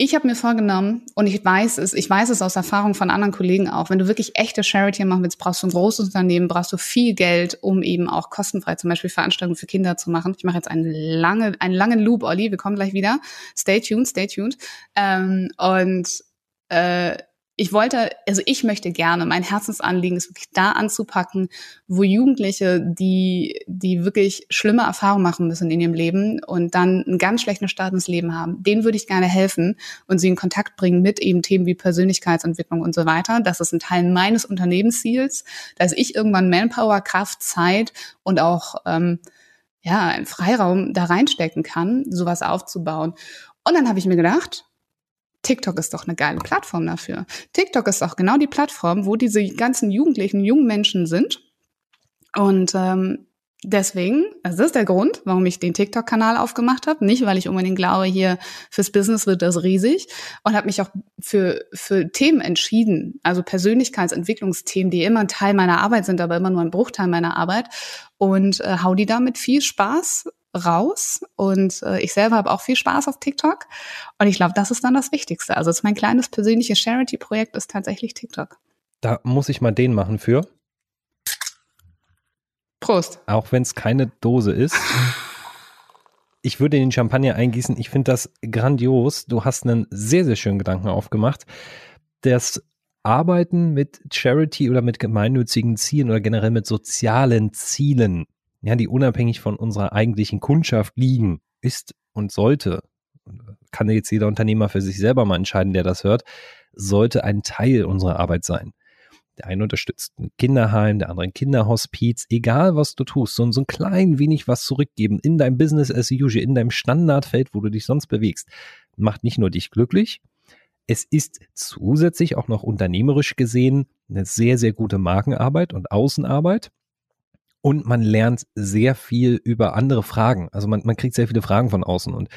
ich habe mir vorgenommen, und ich weiß es, ich weiß es aus Erfahrung von anderen Kollegen auch, wenn du wirklich echte Charity machen willst, brauchst du ein großes Unternehmen, brauchst du viel Geld, um eben auch kostenfrei zum Beispiel Veranstaltungen für Kinder zu machen. Ich mache jetzt einen, lange, einen langen Loop, Olli, wir kommen gleich wieder. Stay tuned, stay tuned. Ähm, und äh, ich wollte, also ich möchte gerne, mein Herzensanliegen ist wirklich da anzupacken, wo Jugendliche, die, die wirklich schlimme Erfahrungen machen müssen in ihrem Leben und dann einen ganz schlechten Start ins Leben haben, denen würde ich gerne helfen und sie in Kontakt bringen mit eben Themen wie Persönlichkeitsentwicklung und so weiter. Das ist ein Teil meines Unternehmensziels, dass ich irgendwann Manpower, Kraft, Zeit und auch ähm, ja, einen Freiraum da reinstecken kann, sowas aufzubauen. Und dann habe ich mir gedacht, TikTok ist doch eine geile Plattform dafür. TikTok ist auch genau die Plattform, wo diese ganzen Jugendlichen, jungen Menschen sind. Und ähm, deswegen, das ist der Grund, warum ich den TikTok-Kanal aufgemacht habe. Nicht, weil ich unbedingt glaube, hier fürs Business wird das riesig. Und habe mich auch für, für Themen entschieden, also Persönlichkeitsentwicklungsthemen, die immer ein Teil meiner Arbeit sind, aber immer nur ein Bruchteil meiner Arbeit. Und äh, hau die da mit viel Spaß raus und äh, ich selber habe auch viel Spaß auf TikTok und ich glaube, das ist dann das Wichtigste. Also mein kleines persönliches Charity-Projekt ist tatsächlich TikTok. Da muss ich mal den machen für. Prost. Auch wenn es keine Dose ist. Ich würde den Champagner eingießen. Ich finde das grandios. Du hast einen sehr, sehr schönen Gedanken aufgemacht. Das Arbeiten mit Charity oder mit gemeinnützigen Zielen oder generell mit sozialen Zielen ja, die unabhängig von unserer eigentlichen Kundschaft liegen, ist und sollte, kann jetzt jeder Unternehmer für sich selber mal entscheiden, der das hört, sollte ein Teil unserer Arbeit sein. Der eine unterstützt ein Kinderheim, der andere ein Kinderhospiz, egal was du tust, so, so ein klein wenig was zurückgeben in deinem Business as usual, in deinem Standardfeld, wo du dich sonst bewegst, macht nicht nur dich glücklich, es ist zusätzlich auch noch unternehmerisch gesehen eine sehr, sehr gute Markenarbeit und Außenarbeit und man lernt sehr viel über andere Fragen. Also man, man kriegt sehr viele Fragen von außen. Und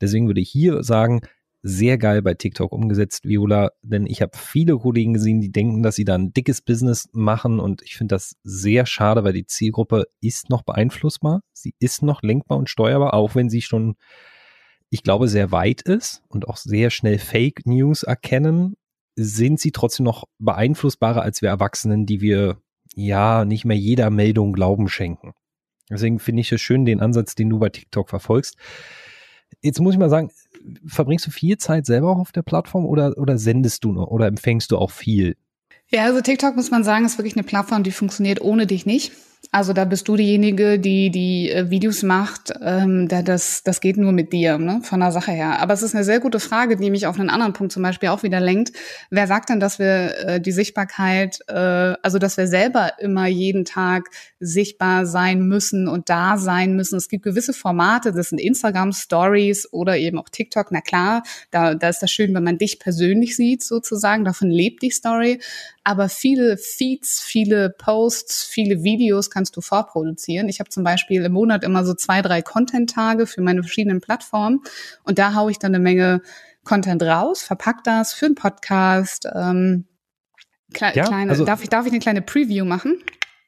deswegen würde ich hier sagen, sehr geil bei TikTok umgesetzt, Viola, denn ich habe viele Kollegen gesehen, die denken, dass sie da ein dickes Business machen und ich finde das sehr schade, weil die Zielgruppe ist noch beeinflussbar, sie ist noch lenkbar und steuerbar, auch wenn sie schon, ich glaube, sehr weit ist und auch sehr schnell Fake News erkennen, sind sie trotzdem noch beeinflussbarer als wir Erwachsenen, die wir ja nicht mehr jeder Meldung Glauben schenken. Deswegen finde ich es schön, den Ansatz, den du bei TikTok verfolgst. Jetzt muss ich mal sagen, verbringst du viel Zeit selber auch auf der Plattform oder, oder sendest du noch oder empfängst du auch viel? Ja, also TikTok muss man sagen, ist wirklich eine Plattform, die funktioniert ohne dich nicht. Also da bist du diejenige, die die äh, Videos macht. Ähm, da das, das geht nur mit dir, ne? von der Sache her. Aber es ist eine sehr gute Frage, die mich auf einen anderen Punkt zum Beispiel auch wieder lenkt. Wer sagt denn, dass wir äh, die Sichtbarkeit, äh, also dass wir selber immer jeden Tag sichtbar sein müssen und da sein müssen? Es gibt gewisse Formate, das sind Instagram Stories oder eben auch TikTok. Na klar, da, da ist das schön, wenn man dich persönlich sieht sozusagen. Davon lebt die Story. Aber viele Feeds, viele Posts, viele Videos kannst du vorproduzieren. Ich habe zum Beispiel im Monat immer so zwei, drei Content-Tage für meine verschiedenen Plattformen und da haue ich dann eine Menge Content raus, verpack das für einen Podcast. Ähm, kle ja, kleine, also, darf, ich, darf ich eine kleine Preview machen?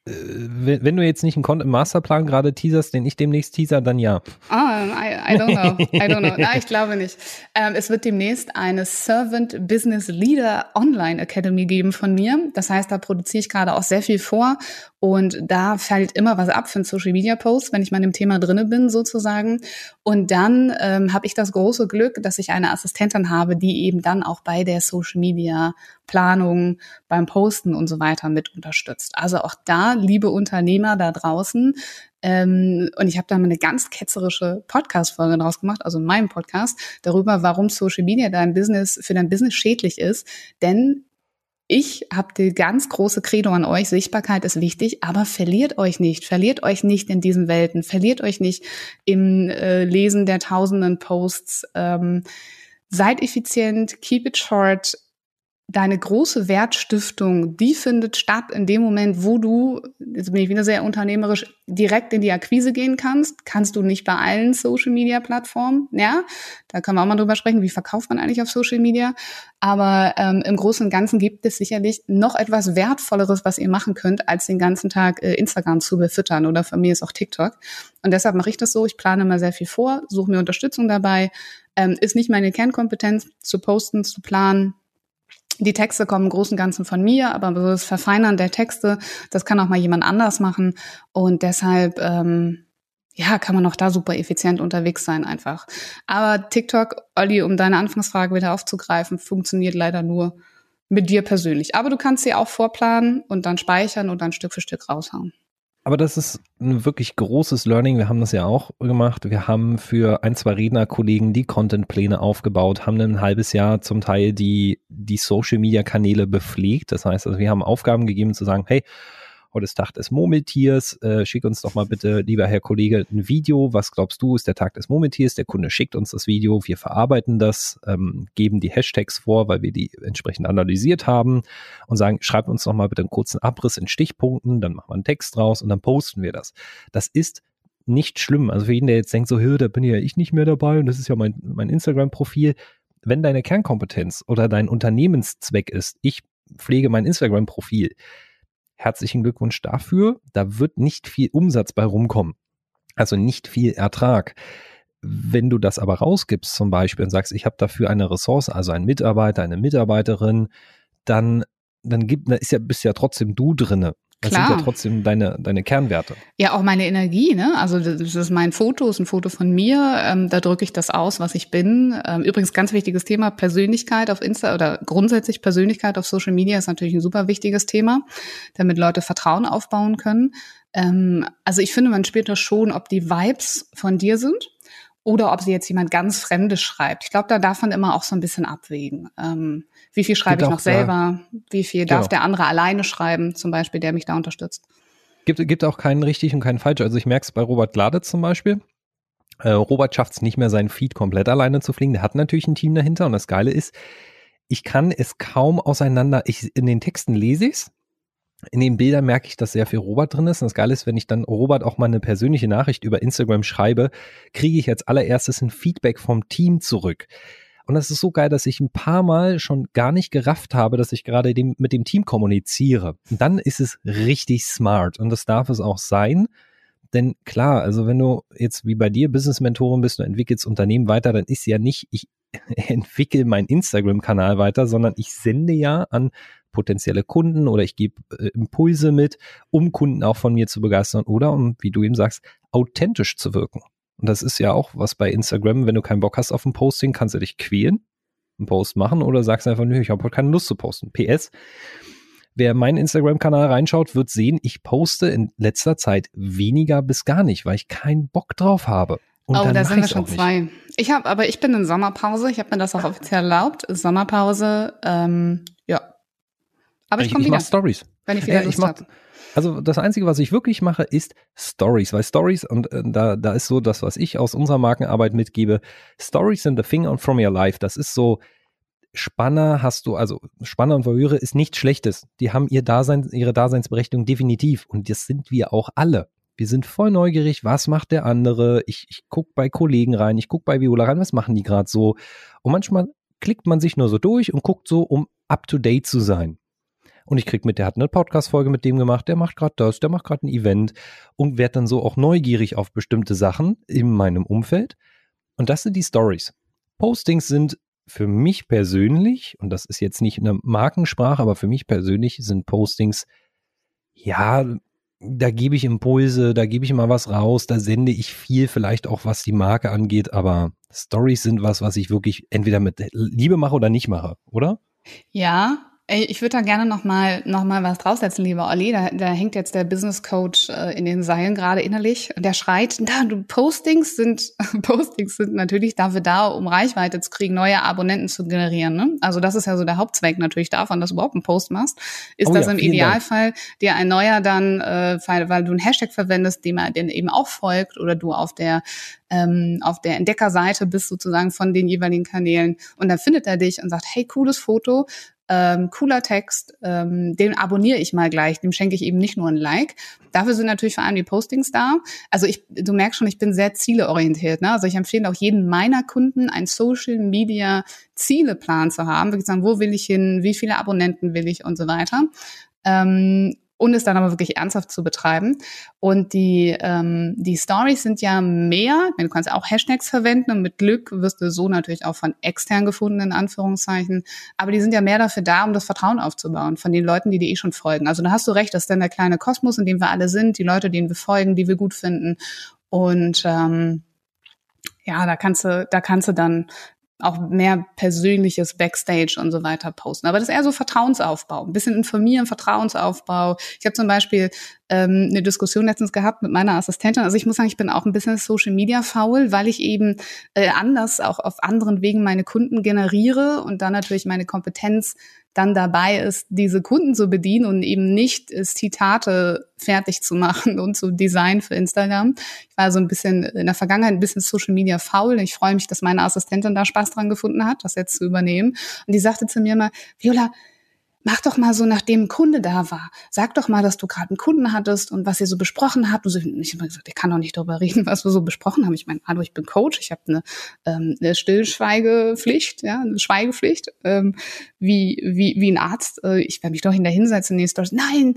Äh, wenn, wenn, du jetzt nicht einen Content-Masterplan gerade teaserst, den ich demnächst teaser, dann ja. Ah, I, I don't know. I don't know. Nein, ich glaube nicht. Ähm, es wird demnächst eine Servant Business Leader Online Academy geben von mir. Das heißt, da produziere ich gerade auch sehr viel vor und da fällt immer was ab für einen Social Media Post, wenn ich mal in dem Thema drinne bin sozusagen. Und dann ähm, habe ich das große Glück, dass ich eine Assistentin habe, die eben dann auch bei der Social Media Planung, beim Posten und so weiter mit unterstützt. Also auch da, liebe Unternehmer da draußen, ähm, und ich habe da mal eine ganz ketzerische Podcast-Folge draus gemacht, also in meinem Podcast, darüber, warum Social Media dein Business für dein Business schädlich ist. Denn ich habe die ganz große Credo an euch, Sichtbarkeit ist wichtig, aber verliert euch nicht, verliert euch nicht in diesen Welten, verliert euch nicht im äh, Lesen der tausenden Posts. Ähm, seid effizient, keep it short, deine große Wertstiftung, die findet statt in dem Moment, wo du, jetzt bin ich wieder sehr unternehmerisch, direkt in die Akquise gehen kannst. Kannst du nicht bei allen Social Media Plattformen, ja? Da können wir auch mal drüber sprechen, wie verkauft man eigentlich auf Social Media. Aber ähm, im Großen und Ganzen gibt es sicherlich noch etwas Wertvolleres, was ihr machen könnt, als den ganzen Tag äh, Instagram zu befüttern oder für mich ist auch TikTok. Und deshalb mache ich das so. Ich plane mal sehr viel vor, suche mir Unterstützung dabei. Ähm, ist nicht meine Kernkompetenz, zu posten, zu planen, die Texte kommen im Großen und Ganzen von mir, aber das Verfeinern der Texte, das kann auch mal jemand anders machen. Und deshalb, ähm, ja, kann man auch da super effizient unterwegs sein einfach. Aber TikTok, Olli, um deine Anfangsfrage wieder aufzugreifen, funktioniert leider nur mit dir persönlich. Aber du kannst sie auch vorplanen und dann speichern und dann Stück für Stück raushauen. Aber das ist ein wirklich großes Learning. Wir haben das ja auch gemacht. Wir haben für ein, zwei Rednerkollegen die Contentpläne aufgebaut, haben ein halbes Jahr zum Teil die, die Social Media Kanäle bepflegt. Das heißt, also wir haben Aufgaben gegeben zu sagen, hey, heute ist Tag des Murmeltiers, äh, schick uns doch mal bitte, lieber Herr Kollege, ein Video. Was glaubst du, ist der Tag des Murmeltiers? Der Kunde schickt uns das Video, wir verarbeiten das, ähm, geben die Hashtags vor, weil wir die entsprechend analysiert haben und sagen, schreibt uns doch mal bitte einen kurzen Abriss in Stichpunkten, dann machen wir einen Text draus und dann posten wir das. Das ist nicht schlimm. Also für jeden, der jetzt denkt, so, da bin ja ich nicht mehr dabei und das ist ja mein, mein Instagram-Profil. Wenn deine Kernkompetenz oder dein Unternehmenszweck ist, ich pflege mein Instagram-Profil, herzlichen Glückwunsch dafür. Da wird nicht viel Umsatz bei rumkommen. Also nicht viel Ertrag. Wenn du das aber rausgibst zum Beispiel und sagst, ich habe dafür eine Ressource, also einen Mitarbeiter, eine Mitarbeiterin, dann, dann gibt, da ist ja, bist ja trotzdem du drinne. Das Klar. sind ja trotzdem deine, deine Kernwerte. Ja, auch meine Energie, ne? Also das ist mein Foto, ist ein Foto von mir. Ähm, da drücke ich das aus, was ich bin. Ähm, übrigens ganz wichtiges Thema, Persönlichkeit auf Insta oder grundsätzlich Persönlichkeit auf Social Media ist natürlich ein super wichtiges Thema, damit Leute Vertrauen aufbauen können. Ähm, also ich finde, man spürt das schon, ob die Vibes von dir sind oder ob sie jetzt jemand ganz Fremdes schreibt. Ich glaube, da darf man immer auch so ein bisschen abwägen. Ähm, wie viel schreibe ich noch selber? Wie viel darf genau. der andere alleine schreiben, zum Beispiel, der mich da unterstützt? Gibt, gibt auch keinen richtig und keinen falsch. Also ich merke es bei Robert Glade zum Beispiel. Äh, Robert schafft es nicht mehr, seinen Feed komplett alleine zu fliegen. Der hat natürlich ein Team dahinter und das Geile ist, ich kann es kaum auseinander. Ich, in den Texten lese ich es, in den Bildern merke ich, dass sehr viel Robert drin ist. Und das Geile ist, wenn ich dann Robert auch mal eine persönliche Nachricht über Instagram schreibe, kriege ich als allererstes ein Feedback vom Team zurück. Und das ist so geil, dass ich ein paar Mal schon gar nicht gerafft habe, dass ich gerade dem, mit dem Team kommuniziere. Und dann ist es richtig smart. Und das darf es auch sein. Denn klar, also wenn du jetzt wie bei dir Business-Mentorin bist, du entwickelst Unternehmen weiter, dann ist ja nicht, ich entwickle meinen Instagram-Kanal weiter, sondern ich sende ja an potenzielle Kunden oder ich gebe äh, Impulse mit, um Kunden auch von mir zu begeistern oder um, wie du eben sagst, authentisch zu wirken. Und das ist ja auch was bei Instagram, wenn du keinen Bock hast auf ein Posting, kannst du dich quälen, einen Post machen oder sagst einfach, nö, ich habe heute keine Lust zu posten. PS, wer meinen Instagram-Kanal reinschaut, wird sehen, ich poste in letzter Zeit weniger bis gar nicht, weil ich keinen Bock drauf habe. Und oh, da sind wir schon zwei. Ich habe, aber ich bin in Sommerpause. Ich habe mir das auch offiziell erlaubt. Sommerpause, ähm. Aber ich, ich komme wieder. Ich Stories. Wenn ich wieder ja, Lust habe. Also das Einzige, was ich wirklich mache, ist Stories, weil Stories, und äh, da, da ist so das, was ich aus unserer Markenarbeit mitgebe, Stories sind the thing on from your life. Das ist so, Spanner hast du, also Spanner und Voyeure ist nichts Schlechtes. Die haben ihr Dasein, ihre Daseinsberechtigung definitiv. Und das sind wir auch alle. Wir sind voll neugierig, was macht der andere? Ich, ich guck bei Kollegen rein, ich guck bei Viola rein, was machen die gerade so? Und manchmal klickt man sich nur so durch und guckt so, um up to date zu sein. Und ich krieg mit, der hat eine Podcast-Folge mit dem gemacht, der macht gerade das, der macht gerade ein Event und werd dann so auch neugierig auf bestimmte Sachen in meinem Umfeld. Und das sind die Stories. Postings sind für mich persönlich, und das ist jetzt nicht eine Markensprache, aber für mich persönlich sind Postings, ja, da gebe ich Impulse, da gebe ich mal was raus, da sende ich viel, vielleicht auch was die Marke angeht, aber Stories sind was, was ich wirklich entweder mit Liebe mache oder nicht mache, oder? Ja, ich würde da gerne noch mal, noch mal was draufsetzen, lieber Olli. Da, da hängt jetzt der Business Coach äh, in den Seilen gerade innerlich. Der schreit, da, du Postings sind, Postings sind natürlich dafür da, um Reichweite zu kriegen, neue Abonnenten zu generieren. Ne? Also das ist ja so der Hauptzweck natürlich davon, dass du überhaupt einen Post machst. Ist oh das ja, im Idealfall Dank. dir ein neuer dann, äh, weil, weil du einen Hashtag verwendest, dem er den eben auch folgt oder du auf der ähm, auf der Entdeckerseite bist sozusagen von den jeweiligen Kanälen und dann findet er dich und sagt, hey, cooles Foto, ähm, cooler Text, ähm, den abonniere ich mal gleich, dem schenke ich eben nicht nur ein Like. Dafür sind natürlich vor allem die Postings da. Also ich, du merkst schon, ich bin sehr zieleorientiert. Ne? Also ich empfehle auch jedem meiner Kunden, einen Social Media Zieleplan zu haben, wirklich sagen, wo will ich hin, wie viele Abonnenten will ich und so weiter. Ähm, und es dann aber wirklich ernsthaft zu betreiben. Und die, ähm, die Stories sind ja mehr, du kannst auch Hashtags verwenden und mit Glück wirst du so natürlich auch von extern gefunden, in Anführungszeichen. Aber die sind ja mehr dafür da, um das Vertrauen aufzubauen von den Leuten, die dir eh schon folgen. Also da hast du recht, das ist dann der kleine Kosmos, in dem wir alle sind, die Leute, denen wir folgen, die wir gut finden. Und ähm, ja, da kannst du, da kannst du dann auch mehr persönliches Backstage und so weiter posten. Aber das ist eher so Vertrauensaufbau, ein bisschen informieren, Vertrauensaufbau. Ich habe zum Beispiel ähm, eine Diskussion letztens gehabt mit meiner Assistentin. Also ich muss sagen, ich bin auch ein bisschen Social Media faul, weil ich eben äh, anders auch auf anderen Wegen meine Kunden generiere und dann natürlich meine Kompetenz dann dabei ist, diese Kunden zu bedienen und eben nicht Zitate fertig zu machen und zu designen für Instagram. Ich war so ein bisschen in der Vergangenheit ein bisschen Social Media faul. Ich freue mich, dass meine Assistentin da Spaß dran gefunden hat, das jetzt zu übernehmen. Und die sagte zu mir mal, Viola, mach doch mal so, nachdem ein Kunde da war. Sag doch mal, dass du gerade einen Kunden hattest und was ihr so besprochen habt. Und ich habe gesagt, der kann doch nicht darüber reden, was wir so besprochen haben. Ich meine, hallo, ich bin Coach, ich habe eine, ähm, eine Stillschweigepflicht, ja, eine Schweigepflicht, ähm, wie, wie, wie ein Arzt. Äh, ich werde mich doch hinsetzen in den Stories. Nein,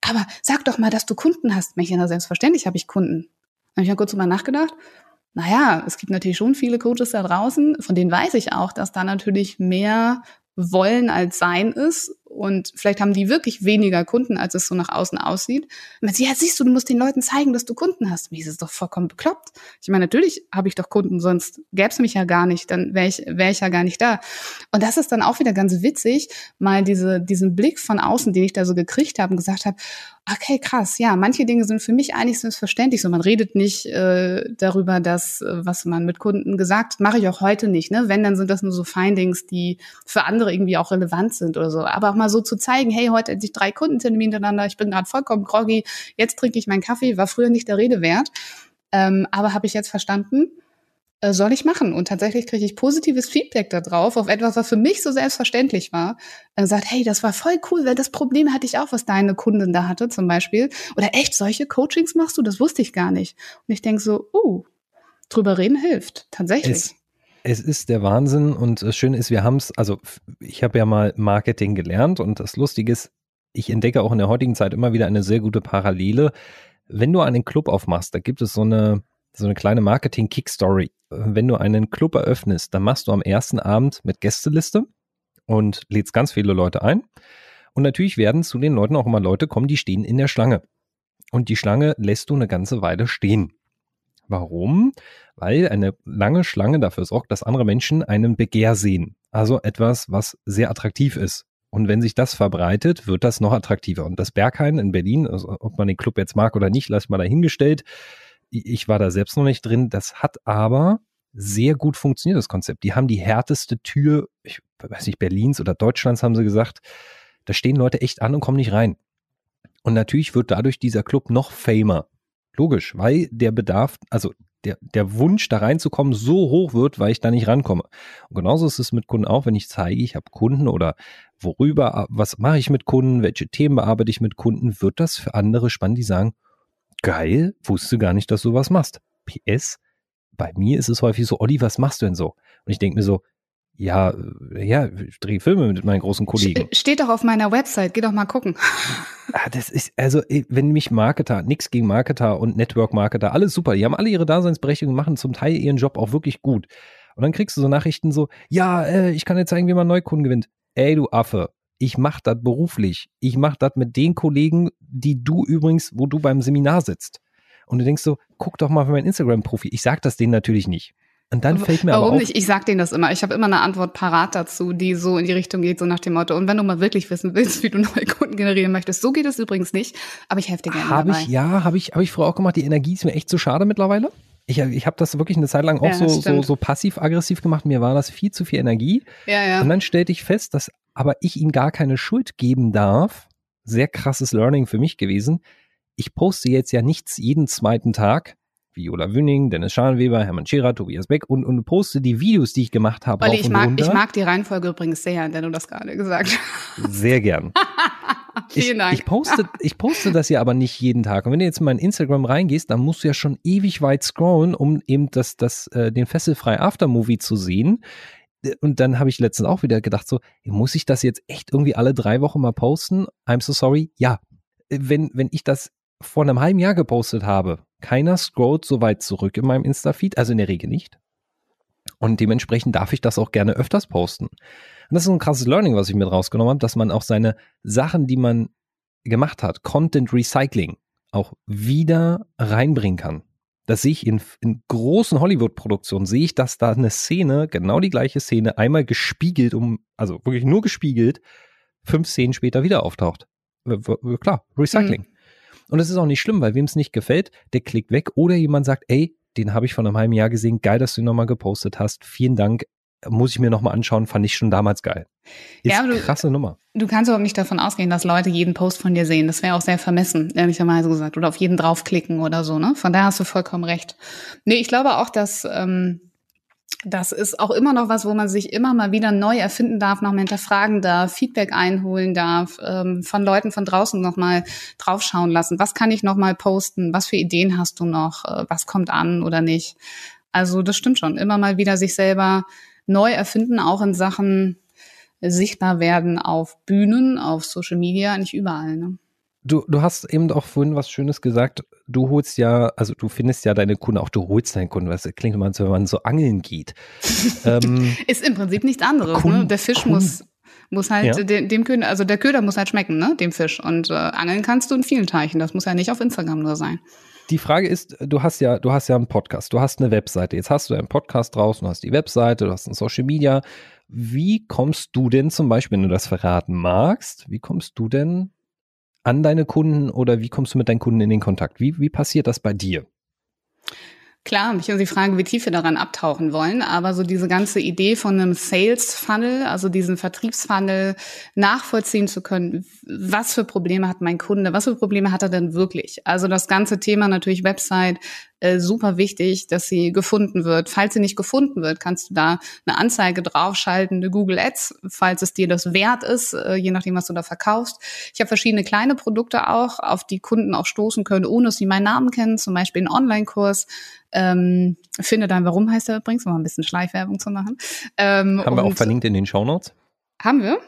aber sag doch mal, dass du Kunden hast. Mensch, ja, selbstverständlich habe ich Kunden. Habe ich mal kurz drüber nachgedacht. Naja, es gibt natürlich schon viele Coaches da draußen, von denen weiß ich auch, dass da natürlich mehr wollen als sein ist. Und vielleicht haben die wirklich weniger Kunden, als es so nach außen aussieht. Und man sagt, ja, siehst du, du musst den Leuten zeigen, dass du Kunden hast. Mir ist es doch vollkommen bekloppt. Ich meine, natürlich habe ich doch Kunden, sonst gäbe es mich ja gar nicht, dann wäre ich, wär ich ja gar nicht da. Und das ist dann auch wieder ganz witzig, mal diese, diesen Blick von außen, den ich da so gekriegt habe und gesagt habe, okay, krass, ja, manche Dinge sind für mich eigentlich selbstverständlich. So, man redet nicht äh, darüber, dass, äh, was man mit Kunden gesagt hat, mache ich auch heute nicht. Ne? Wenn, dann sind das nur so Findings, die für andere irgendwie auch relevant sind oder so. Aber mal so zu zeigen, hey, heute hatte ich drei Kundentermine hintereinander, ich bin gerade vollkommen groggy, jetzt trinke ich meinen Kaffee, war früher nicht der Rede wert. Ähm, aber habe ich jetzt verstanden, äh, soll ich machen? Und tatsächlich kriege ich positives Feedback darauf, auf etwas, was für mich so selbstverständlich war. Er sagt, hey, das war voll cool, weil das Problem hatte ich auch, was deine Kundin da hatte zum Beispiel. Oder echt, solche Coachings machst du? Das wusste ich gar nicht. Und ich denke so, uh, drüber reden hilft, tatsächlich. Es, Es ist der Wahnsinn und das Schöne ist, wir haben es, also ich habe ja mal Marketing gelernt und das Lustige ist, ich entdecke auch in der heutigen Zeit immer wieder eine sehr gute Parallele. Wenn du einen Club aufmachst, da gibt es so eine, so eine kleine Marketing-Kick-Story. Wenn du einen Club eröffnest, dann machst du am ersten Abend mit Gästeliste und lädst ganz viele Leute ein. Und natürlich werden zu den Leuten auch immer Leute kommen, die stehen in der Schlange. Und die Schlange lässt du eine ganze Weile stehen. Warum? Weil eine lange Schlange dafür sorgt, dass andere Menschen einen Begehr sehen. Also etwas, was sehr attraktiv ist. Und wenn sich das verbreitet, wird das noch attraktiver. Und das Berghain in Berlin, also ob man den Club jetzt mag oder nicht, lass mal dahingestellt. Ich war da selbst noch nicht drin. Das hat aber sehr gut funktioniert, das Konzept. Die haben die härteste Tür, ich weiß nicht, Berlins oder Deutschlands haben sie gesagt. Da stehen Leute echt an und kommen nicht rein. Und natürlich wird dadurch dieser Club noch famer. Logisch, weil der Bedarf, also der, der Wunsch, da reinzukommen, so hoch wird, weil ich da nicht rankomme. Und genauso ist es mit Kunden auch, wenn ich zeige, ich habe Kunden oder worüber, was mache ich mit Kunden, welche Themen bearbeite ich mit Kunden, wird das für andere spannend, die sagen, geil, wusste gar nicht, dass du was machst. PS, bei mir ist es häufig so, Olli, was machst du denn so? Und ich denke mir so, ja, ja, ich drehe Filme mit meinen großen Kollegen. Steht doch auf meiner Website, geh doch mal gucken. Ah, das ist, also, wenn mich Marketer, nix gegen Marketer und Network-Marketer, alles super, die haben alle ihre Daseinsberechtigung, machen zum Teil ihren Job auch wirklich gut. Und dann kriegst du so Nachrichten so, ja, äh, ich kann dir zeigen, wie man Neukunden gewinnt. Ey, du Affe, ich mach das beruflich. Ich mach das mit den Kollegen, die du übrigens, wo du beim Seminar sitzt. Und du denkst so, guck doch mal für mein Instagram-Profil. Ich sag das denen natürlich nicht. Und dann fällt mir Warum aber auf, nicht? Ich sag denen das immer. Ich habe immer eine Antwort parat dazu, die so in die Richtung geht, so nach dem Motto. Und wenn du mal wirklich wissen willst, wie du neue Kunden generieren möchtest, so geht es übrigens nicht. Aber ich helfe dir gerne Habe ich, ja, habe ich, habe ich früher auch gemacht. Die Energie ist mir echt zu schade mittlerweile. Ich, ich habe das wirklich eine Zeit lang auch Ja, so, so, so passiv-aggressiv gemacht. Mir war das viel zu viel Energie. Ja, ja. Und dann stellte ich fest, dass aber ich ihm gar keine Schuld geben darf. Sehr krasses Learning für mich gewesen. Ich poste jetzt ja nichts jeden zweiten Tag. Viola Wünning, Dennis Scharnweber, Hermann Scherer, Tobias Beck und, und poste die Videos, die ich gemacht habe. Olli, ich mag, ich mag die Reihenfolge übrigens sehr, denn du das gerade gesagt hast. Sehr gern. Ich, Vielen Dank. ich, poste, ich poste das ja aber nicht jeden Tag. Und wenn du jetzt in mein Instagram reingehst, dann musst du ja schon ewig weit scrollen, um eben das, das, äh, den Fesselfrei Aftermovie zu sehen. Äh, Und dann habe ich letztens auch wieder gedacht, so, muss ich das jetzt echt irgendwie alle drei Wochen mal posten? I'm so sorry. Ja. Äh, Wenn, wenn ich das vor einem halben Jahr gepostet habe, keiner scrollt so weit zurück in meinem Insta-Feed, also in der Regel nicht. Und dementsprechend darf ich das auch gerne öfters posten. Und das ist ein krasses Learning, was ich mit rausgenommen habe, dass man auch seine Sachen, die man gemacht hat, Content Recycling, auch wieder reinbringen kann. Das sehe ich in, in großen Hollywood-Produktionen, sehe ich, dass da eine Szene, genau die gleiche Szene, einmal gespiegelt, um, also wirklich nur gespiegelt, fünf Szenen später wieder auftaucht. Klar, Recycling. Und es ist auch nicht schlimm, weil wem es nicht gefällt, der klickt weg oder jemand sagt, ey, den habe ich vor einem halben Jahr gesehen, geil, dass du ihn nochmal gepostet hast, vielen Dank, muss ich mir nochmal anschauen, fand ich schon damals geil. Ist Ja, du- krasse Nummer. Du kannst überhaupt nicht davon ausgehen, dass Leute jeden Post von dir sehen. Das wäre auch sehr vermessen, ehrlicherweise gesagt. Oder auf jeden draufklicken oder so, ne? Von daher hast du vollkommen recht. Nee, ich glaube auch, dass ähm, das ist auch immer noch was, wo man sich immer mal wieder neu erfinden darf, nochmal hinterfragen darf, Feedback einholen darf, ähm, von Leuten von draußen nochmal draufschauen lassen. Was kann ich nochmal posten? Was für Ideen hast du noch? Äh, Was kommt an oder nicht? Also das stimmt schon. Immer mal wieder sich selber neu erfinden, auch in Sachen sichtbar werden auf Bühnen, auf Social Media, nicht überall. Ne? Du, du hast eben auch vorhin was Schönes gesagt. Du holst ja, also du findest ja deine Kunden, auch du holst deine Kunden. Das klingt immer so, wenn man so angeln geht. ähm, Ist im Prinzip nichts anderes. Kunden- ne? Der Fisch Kunden- muss muss halt Ja. dem, dem Köder, also der Köder muss halt schmecken, ne, dem Fisch. Und äh, angeln kannst du in vielen Teichen. Das muss ja nicht auf Instagram nur sein. die Frage ist, du hast ja, du hast ja einen Podcast, du hast eine Webseite. Jetzt hast du einen Podcast draußen, du hast die Webseite, du hast ein Social Media. Wie kommst du denn zum Beispiel, wenn du das verraten magst, wie kommst du denn an deine Kunden oder wie kommst du mit deinen Kunden in den Kontakt? Wie, wie passiert das bei dir? Klar, mich also die Frage, wie tief wir daran abtauchen wollen, aber so diese ganze Idee von einem Sales Funnel, also diesen Vertriebsfunnel nachvollziehen zu können, was für Probleme hat mein Kunde, was für Probleme hat er denn wirklich? Also das ganze Thema natürlich Website, äh, super wichtig, dass sie gefunden wird. Falls sie nicht gefunden wird, kannst du da eine Anzeige draufschalten, eine Google Ads, falls es dir das wert ist, äh, je nachdem, was du da verkaufst. Ich habe verschiedene kleine Produkte auch, auf die Kunden auch stoßen können, ohne dass sie meinen Namen kennen, zum Beispiel einen Online-Kurs. Ähm, finde dein Warum heißt er übrigens, um mal ein bisschen Schleichwerbung zu machen. Ähm, Haben wir auch verlinkt in den Show Notes? Haben wir?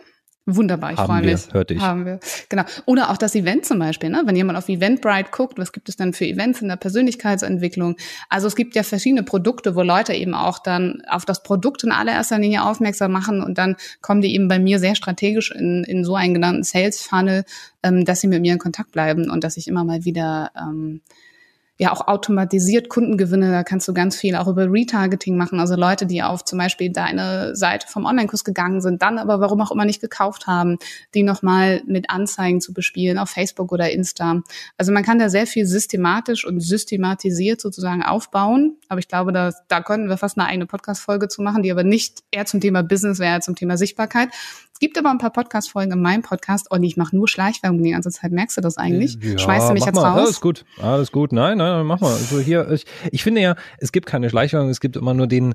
Wunderbar, ich freue mich. Hörte ich. Haben wir. Genau. Oder auch das Event zum Beispiel, ne? Wenn jemand auf Eventbrite guckt, was gibt es dann für Events in der Persönlichkeitsentwicklung? Also es gibt ja verschiedene Produkte, wo Leute eben auch dann auf das Produkt in allererster Linie aufmerksam machen und dann kommen die eben bei mir sehr strategisch in, in so einen genannten Sales Funnel, ähm, dass sie mit mir in Kontakt bleiben und dass ich immer mal wieder ähm, ja auch automatisiert Kundengewinne. Da kannst du ganz viel auch über Retargeting machen. Also Leute, die auf zum Beispiel deine Seite vom Online-Kurs gegangen sind, dann aber warum auch immer nicht gekauft haben, die nochmal mit Anzeigen zu bespielen auf Facebook oder Insta. Also man kann da sehr viel systematisch und systematisiert sozusagen aufbauen. Aber ich glaube, da, da könnten wir fast eine eigene Podcast-Folge zu machen, die aber nicht eher zum Thema Business wäre, zum Thema Sichtbarkeit. Es gibt aber ein paar Podcast-Folgen in meinem Podcast. und ich mache nur Schleichwerbung die ganze Zeit. Merkst du das eigentlich? Ja, Schmeißt du mich jetzt mal. raus? Alles gut, alles gut. Nein, nein, mach mal. Also hier, ich, ich finde ja, es gibt keine Schleichwerbung, es gibt immer nur den,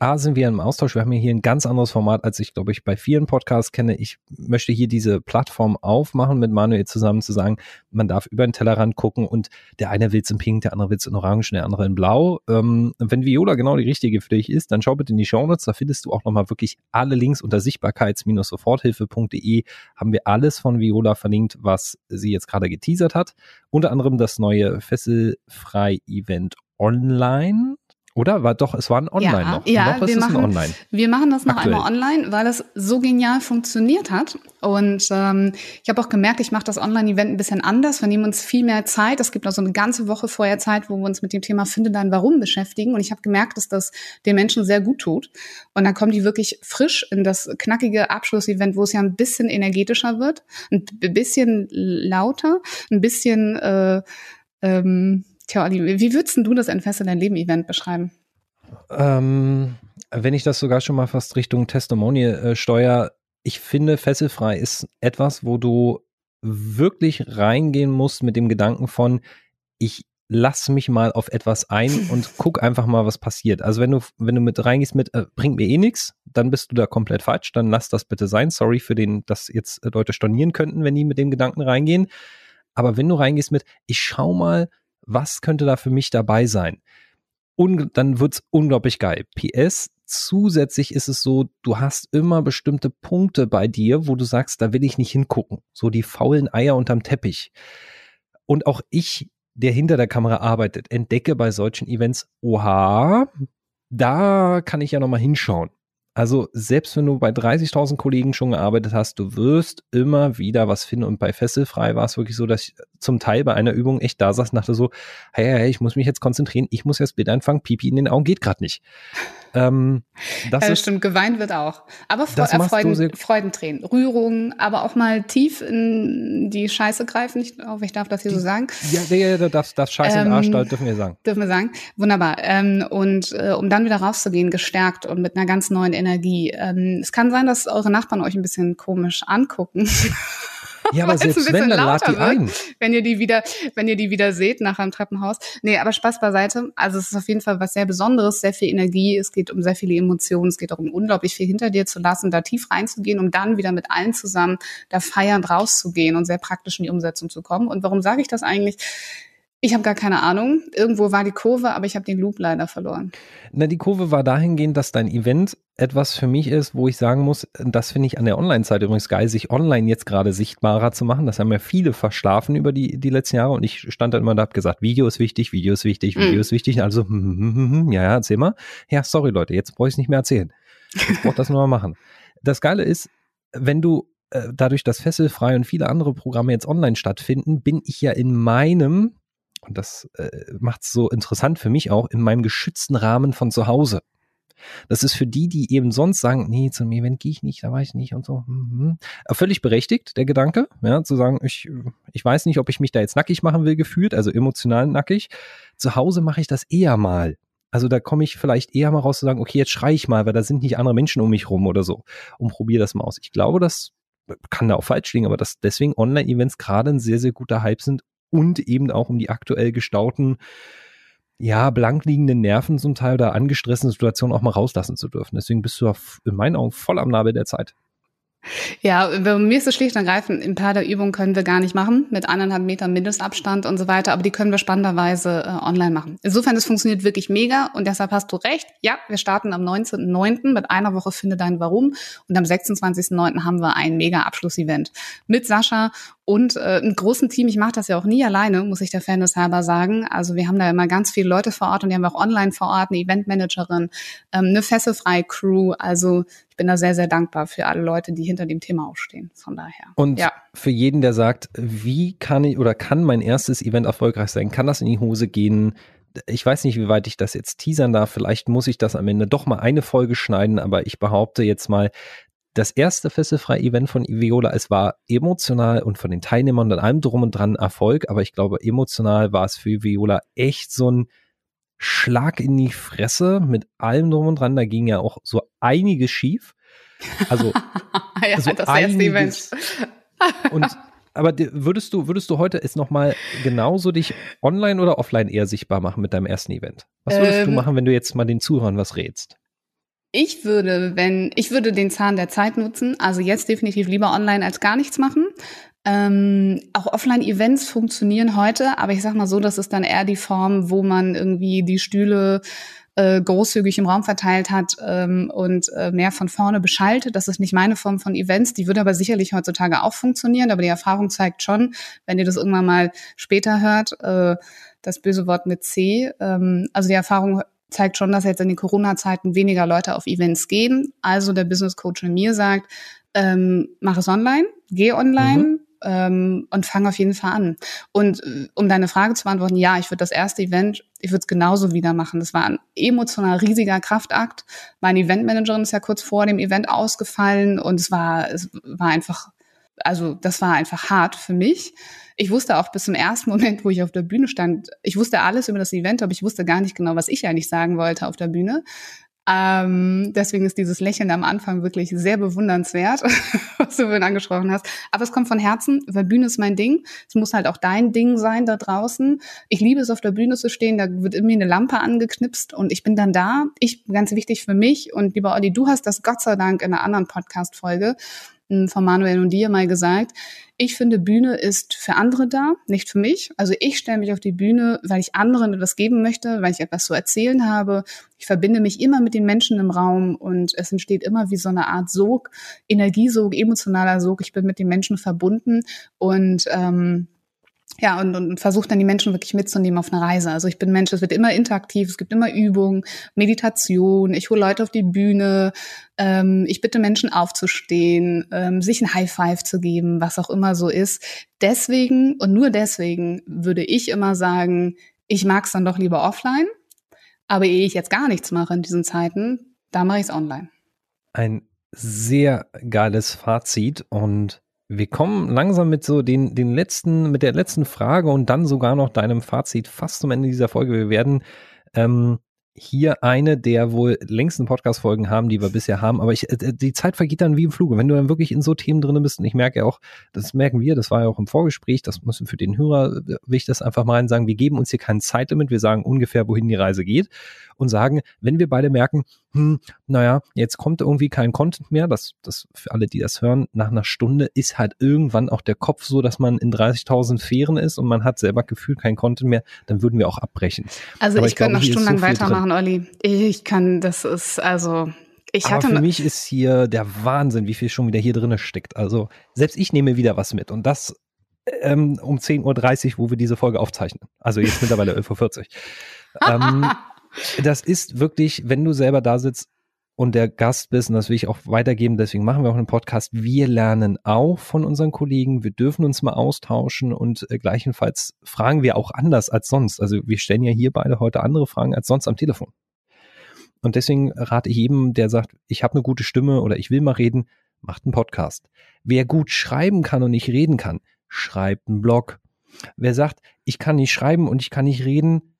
A, sind wir im Austausch. Wir haben hier ein ganz anderes Format, als ich, glaube ich, bei vielen Podcasts kenne. Ich möchte hier diese Plattform aufmachen, mit Manuel zusammen zu sagen, man darf über den Tellerrand gucken und der eine will es in Pink, der andere will es in Orange, der andere in Blau. Ähm, wenn Viola genau die richtige für dich ist, dann schau bitte in die Show Notes. Da findest du auch nochmal wirklich alle Links unter sichtbarkeits-soforthilfe.de haben wir alles von Viola verlinkt, was sie jetzt gerade geteasert hat. Unter anderem das neue Fesselfrei-Event online oder? War doch, es war ein Online ja, noch. Ja, noch wir machen, Online. Wir machen das noch Aktuell. einmal online, weil es so genial funktioniert hat. Und ähm, ich habe auch gemerkt, ich mache das Online-Event ein bisschen anders. Wir nehmen uns viel mehr Zeit. Es gibt noch so eine ganze Woche vorher Zeit, wo wir uns mit dem Thema Finde dein Warum beschäftigen. Und ich habe gemerkt, dass das den Menschen sehr gut tut. Und dann kommen die wirklich frisch in das knackige Abschlussevent, wo es ja ein bisschen energetischer wird, ein bisschen lauter, ein bisschen äh, ähm, Tja, Olli, wie würdest du das Entfessel dein Leben-Event beschreiben? Ähm, wenn ich das sogar schon mal fast Richtung Testimonial äh, steuere, ich finde, fesselfrei ist etwas, wo du wirklich reingehen musst mit dem Gedanken von, ich lass mich mal auf etwas ein und guck einfach mal, was passiert. Also wenn du, wenn du mit reingehst mit, äh, bringt mir eh nichts, dann bist du da komplett falsch, dann lass das bitte sein. Sorry für den, dass jetzt Leute stornieren könnten, wenn die mit dem Gedanken reingehen. Aber wenn du reingehst mit, ich schau mal, was könnte da für mich dabei sein? Und dann wird's unglaublich geil. PS, zusätzlich ist es so, du hast immer bestimmte Punkte bei dir, wo du sagst, da will ich nicht hingucken. So die faulen Eier unterm Teppich. Und auch ich, der hinter der Kamera arbeitet, entdecke bei solchen Events, oha, da kann ich ja nochmal hinschauen. Also selbst wenn du bei 30.000 Kollegen schon gearbeitet hast, du wirst immer wieder was finden. Und bei Fesselfrei war es wirklich so, dass ich zum Teil bei einer Übung echt da saß und dachte so, hey, hey, ich muss mich jetzt konzentrieren, ich muss jetzt Bild einfangen, Pipi in den Augen geht gerade nicht. Ähm, das ja, ist, stimmt, geweint wird auch. Aber Fre äh, Freuden, Freudentränen, Rührungen, aber auch mal tief in die Scheiße greifen. Ich hoffe, ich darf das hier die, so sagen. Ja, ja, ja das, das Scheiße ähm, und Arsch, dürfen wir sagen. Dürfen wir sagen. Wunderbar. Ähm, und äh, um dann wieder rauszugehen, gestärkt und mit einer ganz neuen Energie. Ähm, es kann sein, dass eure Nachbarn euch ein bisschen komisch angucken. Ja, aber selbst wenn, dann lad die ein. Wenn ihr die wieder, wenn ihr die wieder seht nach einem Treppenhaus. Nee, aber Spaß beiseite. Also es ist auf jeden Fall was sehr Besonderes, sehr viel Energie. Es geht um sehr viele Emotionen. Es geht darum, unglaublich viel hinter dir zu lassen, da tief reinzugehen, um dann wieder mit allen zusammen da feiernd rauszugehen und sehr praktisch in die Umsetzung zu kommen. Und warum sage ich das eigentlich? Ich habe gar keine Ahnung. Irgendwo war die Kurve, aber ich habe den Loop leider verloren. Na, die Kurve war dahingehend, dass dein Event etwas für mich ist, wo ich sagen muss, das finde ich an der Online-Zeit übrigens geil, sich online jetzt gerade sichtbarer zu machen. Das haben ja viele verschlafen über die, die letzten Jahre und ich stand da immer da, habe gesagt, Video ist wichtig, Video ist wichtig, Video mm. ist wichtig. Also, hm, hm, hm, hm, ja, ja, erzähl mal. Ja, sorry Leute, jetzt brauche ich es nicht mehr erzählen. Ich brauche das nur mal machen. Das Geile ist, wenn du äh, dadurch, dass Fesselfrei und viele andere Programme jetzt online stattfinden, bin ich ja in meinem und das äh, macht es so interessant für mich auch, in meinem geschützten Rahmen von zu Hause. Das ist für die, die eben sonst sagen, nee, zum Event gehe ich nicht, da weiß ich nicht und so. Mhm. Völlig berechtigt, der Gedanke, ja, zu sagen, ich, ich weiß nicht, ob ich mich da jetzt nackig machen will, gefühlt, also emotional nackig. Zu Hause mache ich das eher mal. Also da komme ich vielleicht eher mal raus zu sagen, okay, jetzt schrei ich mal, weil da sind nicht andere Menschen um mich rum oder so und probiere das mal aus. Ich glaube, das kann da auch falsch liegen, aber dass deswegen Online-Events gerade ein sehr, sehr guter Hype sind und eben auch um die aktuell gestauten ja, blank liegenden Nerven zum Teil oder angestressten Situationen auch mal rauslassen zu dürfen. Deswegen bist du in meinen Augen voll am Nabel der Zeit. Ja, bei mir ist es schlicht und ergreifend, ein paar der Übungen können wir gar nicht machen, mit eineinhalb Metern Mindestabstand und so weiter, aber die können wir spannenderweise äh, online machen. Insofern, es funktioniert wirklich mega und deshalb hast du recht. Ja, wir starten am 19.09. mit einer Woche Finde dein Warum und am 26.09. haben wir ein mega Abschlussevent mit Sascha und äh, einem großen Team. Ich mache das ja auch nie alleine, muss ich der Fairness halber sagen. Also wir haben da immer ganz viele Leute vor Ort und die haben wir auch online vor Ort, eine Eventmanagerin, ähm, eine fesselfreie Crew. Also ich bin da sehr, sehr dankbar für alle Leute, die hinter dem Thema aufstehen. Von daher. Und ja. für jeden, der sagt, wie kann ich oder kann mein erstes Event erfolgreich sein? Kann das in die Hose gehen? ich weiß nicht, wie weit ich das jetzt teasern darf. Vielleicht muss ich das am Ende doch mal eine Folge schneiden, aber ich behaupte jetzt mal, das erste fesselfreie Event von Viola, es war emotional und von den Teilnehmern und allem drum und dran Erfolg, aber ich glaube, emotional war es für Viola echt so ein Schlag in die Fresse mit allem drum und dran. Da ging ja auch so einiges schief. Also ja, so das erste Event. und aber würdest du, würdest du heute es nochmal genauso dich online oder offline eher sichtbar machen mit deinem ersten Event? Was würdest ähm, du machen, wenn du jetzt mal den Zuhörern was rätst? Ich würde, wenn, ich würde den Zahn der Zeit nutzen, also jetzt definitiv lieber online als gar nichts machen. Ähm, auch Offline-Events funktionieren heute, aber ich sag mal so, das ist dann eher die Form, wo man irgendwie die Stühle äh, großzügig im Raum verteilt hat ähm, und äh, mehr von vorne beschaltet. Das ist nicht meine Form von Events. Die würde aber sicherlich heutzutage auch funktionieren. Aber die Erfahrung zeigt schon, wenn ihr das irgendwann mal später hört, äh, das böse Wort mit C. Ähm, also die Erfahrung zeigt schon, dass jetzt in den Corona-Zeiten weniger Leute auf Events gehen. Also der Business Coach in mir sagt, ähm, mach es online, geh online, mhm. ähm, und fang auf jeden Fall an. Und äh, um deine Frage zu beantworten, ja, ich würde das erste Event, ich würde es genauso wieder machen. Das war ein emotional riesiger Kraftakt. Meine Eventmanagerin ist ja kurz vor dem Event ausgefallen und es war, es war einfach, also das war einfach hart für mich ich wusste auch bis zum ersten Moment, wo ich auf der Bühne stand, ich wusste alles über das Event, aber ich wusste gar nicht genau, was ich eigentlich sagen wollte auf der Bühne. Ähm, deswegen ist dieses Lächeln am Anfang wirklich sehr bewundernswert, was du vorhin angesprochen hast. Aber es kommt von Herzen, weil Bühne ist mein Ding. Es muss halt auch dein Ding sein da draußen. Ich liebe es, auf der Bühne zu stehen. Da wird irgendwie eine Lampe angeknipst und ich bin dann da. Ich, ganz wichtig für mich. Und lieber Olli, du hast das Gott sei Dank in einer anderen Podcast-Folge von Manuel und dir mal gesagt. Ich finde, Bühne ist für andere da, nicht für mich. Also ich stelle mich auf die Bühne, weil ich anderen etwas geben möchte, weil ich etwas zu erzählen habe. Ich verbinde mich immer mit den Menschen im Raum und es entsteht immer wie so eine Art Sog, Energiesog, emotionaler Sog. Ich bin mit den Menschen verbunden und ähm, ja, und, und versuche dann die Menschen wirklich mitzunehmen auf eine Reise. Also ich bin Mensch, es wird immer interaktiv, es gibt immer Übungen, Meditation, ich hole Leute auf die Bühne, ähm, ich bitte Menschen aufzustehen, ähm, sich ein High Five zu geben, was auch immer so ist. Deswegen und nur deswegen würde ich immer sagen, ich mag es dann doch lieber offline, aber ehe ich jetzt gar nichts mache in diesen Zeiten, da mache ich es online. Ein sehr geiles Fazit und wir kommen langsam mit so den, den letzten, mit der letzten Frage und dann sogar noch deinem Fazit fast zum Ende dieser Folge. Wir werden ähm, hier eine der wohl längsten Podcast-Folgen haben, die wir bisher haben. Aber ich, äh, die Zeit vergeht dann wie im Fluge. Wenn du dann wirklich in so Themen drin bist, und ich merke auch, das merken wir, das war ja auch im Vorgespräch, das müssen für den Hörer, äh, will ich das einfach mal sagen, wir geben uns hier kein Zeitlimit, wir sagen ungefähr, wohin die Reise geht und sagen, wenn wir beide merken, hm, naja, jetzt kommt irgendwie kein Content mehr, das, das für alle, die das hören, nach einer Stunde ist halt irgendwann auch der Kopf so, dass man in 30.000 Fähren ist und man hat selber gefühlt kein Content mehr, dann würden wir auch abbrechen. Also Aber ich, ich könnte noch stundenlang so weitermachen, Olli. Ich kann, das ist, also, ich Aber hatte für mich ist hier der Wahnsinn, wie viel schon wieder hier drin steckt. Also selbst ich nehme wieder was mit und das ähm, um 10.30 Uhr, wo wir diese Folge aufzeichnen. Also jetzt mittlerweile 11.40 Uhr. ähm, das ist wirklich, wenn du selber da sitzt und der Gast bist, und das will ich auch weitergeben, deswegen machen wir auch einen Podcast, wir lernen auch von unseren Kollegen, wir dürfen uns mal austauschen und äh, gleichenfalls fragen wir auch anders als sonst. Also wir stellen ja hier beide heute andere Fragen als sonst am Telefon. Und deswegen rate ich jedem, der sagt, ich habe eine gute Stimme oder ich will mal reden, macht einen Podcast. Wer gut schreiben kann und nicht reden kann, schreibt einen Blog. Wer sagt, ich kann nicht schreiben und ich kann nicht reden,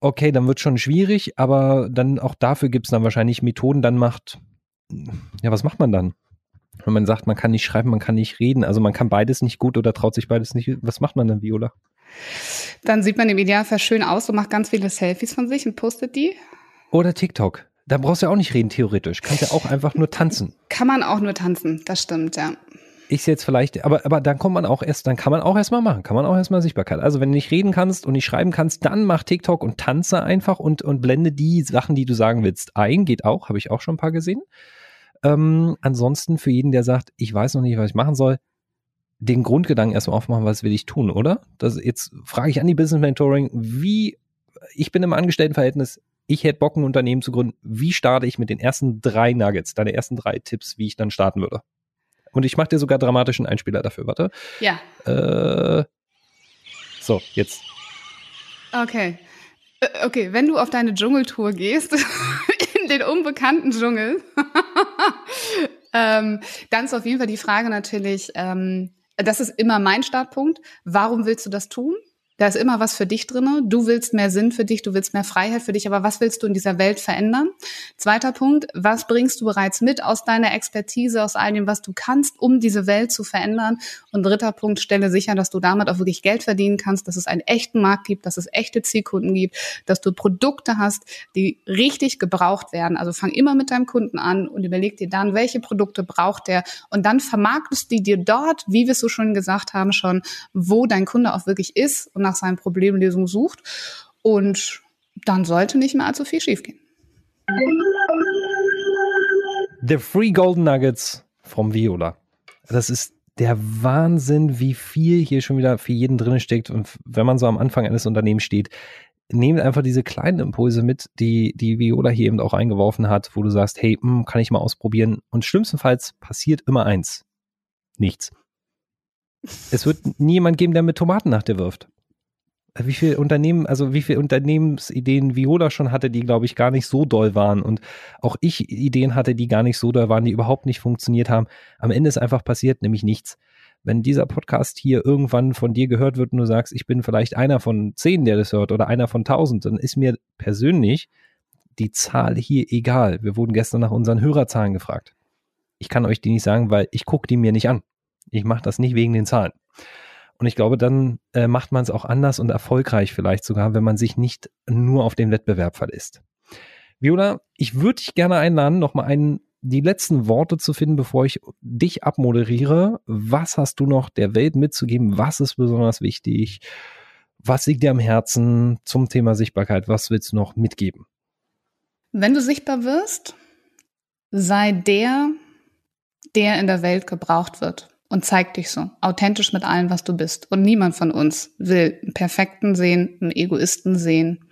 okay, dann wird schon schwierig, aber dann auch dafür gibt es dann wahrscheinlich Methoden, dann macht, ja, was macht man dann? Wenn man sagt, man kann nicht schreiben, man kann nicht reden, also man kann beides nicht gut oder traut sich beides nicht, was macht man dann, Viola? Dann sieht man im Idealfall schön aus und macht ganz viele Selfies von sich und postet die. Oder TikTok. Da brauchst du ja auch nicht reden, theoretisch. Kannst ja auch einfach nur tanzen. Kann man auch nur tanzen, das stimmt, ja. Ich jetzt vielleicht, aber, aber dann kommt man auch erst, dann kann man auch erstmal machen, kann man auch erstmal Sichtbarkeit. Also wenn du nicht reden kannst und nicht schreiben kannst, dann mach TikTok und tanze einfach und, und blende die Sachen, die du sagen willst, ein. Geht auch, habe ich auch schon ein paar gesehen. Ähm, ansonsten für jeden, der sagt, ich weiß noch nicht, was ich machen soll, den Grundgedanken erstmal aufmachen, was will ich tun, oder? Das, jetzt frage ich an die Business Mentoring, wie, ich bin im Angestelltenverhältnis, ich hätte Bock, ein Unternehmen zu gründen. Wie starte ich mit den ersten drei Nuggets, deine ersten drei Tipps, wie ich dann starten würde? Und ich mache dir sogar dramatischen Einspieler dafür, warte. Ja. Äh, so, jetzt. Okay. Okay, wenn du auf deine Dschungeltour gehst, in den unbekannten Dschungel, ähm, dann ist auf jeden Fall die Frage natürlich, ähm, das ist immer mein Startpunkt. Warum willst du das tun? Da ist immer was für dich drinne. Du willst mehr Sinn für dich, du willst mehr Freiheit für dich, aber was willst du in dieser Welt verändern? Zweiter Punkt, was bringst du bereits mit aus deiner Expertise, aus all dem, was du kannst, um diese Welt zu verändern? Und dritter Punkt, stelle sicher, dass du damit auch wirklich Geld verdienen kannst, dass es einen echten Markt gibt, dass es echte Zielkunden gibt, dass du Produkte hast, die richtig gebraucht werden. Also fang immer mit deinem Kunden an und überleg dir dann, welche Produkte braucht der und dann vermarktest du dir dort, wie wir es so schon gesagt haben, schon, wo dein Kunde auch wirklich ist und nach seinen Problemlösungen sucht. Und dann sollte nicht mehr allzu viel schiefgehen. The Free Golden Nuggets vom Viola. Das ist der Wahnsinn, wie viel hier schon wieder für jeden drin steckt. Und wenn man so am Anfang eines Unternehmens steht, nehmt einfach diese kleinen Impulse mit, die die Viola hier eben auch eingeworfen hat, wo du sagst, hey, mh, hm, kann ich mal ausprobieren. Und schlimmstenfalls passiert immer eins. Nichts. Es wird niemand geben, der mit Tomaten nach dir wirft wie viele Unternehmen, also wie viele Unternehmensideen Viola schon hatte, die glaube ich gar nicht so doll waren und auch ich Ideen hatte, die gar nicht so doll waren, die überhaupt nicht funktioniert haben. Am Ende ist einfach passiert, nämlich nichts. Wenn dieser Podcast hier irgendwann von dir gehört wird und du sagst, ich bin vielleicht einer von zehn, der das hört oder einer von tausend, dann ist mir persönlich die Zahl hier egal. Wir wurden gestern nach unseren Hörerzahlen gefragt. Ich kann euch die nicht sagen, weil ich gucke die mir nicht an. Ich mache das nicht wegen den Zahlen. Und ich glaube, dann äh, macht man es auch anders und erfolgreich vielleicht sogar, wenn man sich nicht nur auf den Wettbewerb verlässt. Viola, ich würde dich gerne einladen, nochmal die letzten Worte zu finden, bevor ich dich abmoderiere. Was hast du noch der Welt mitzugeben? Was ist besonders wichtig? Was liegt dir am Herzen zum Thema Sichtbarkeit? Was willst du noch mitgeben? Wenn du sichtbar wirst, sei der, der in der Welt gebraucht wird und zeig dich so, authentisch mit allem, was du bist. Und niemand von uns will einen Perfekten sehen, einen Egoisten sehen.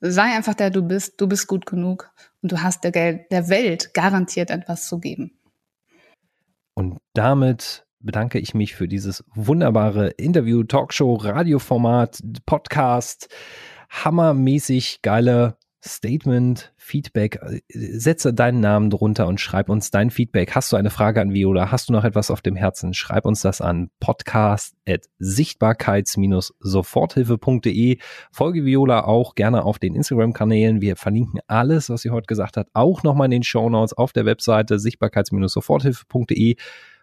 Sei einfach der du bist, du bist gut genug und du hast der, der Welt garantiert etwas zu geben. Und damit bedanke ich mich für dieses wunderbare Interview, Talkshow, Radioformat, Podcast, hammermäßig geile Statement, Feedback, setze deinen Namen drunter und schreib uns dein Feedback. Hast du eine Frage an Viola? Hast du noch etwas auf dem Herzen? Schreib uns das an podcast.sichtbarkeits-soforthilfe.de. Folge Viola auch gerne auf den Instagram-Kanälen. Wir verlinken alles, was sie heute gesagt hat, auch nochmal in den Show Notes auf der Webseite sichtbarkeits-soforthilfe.de.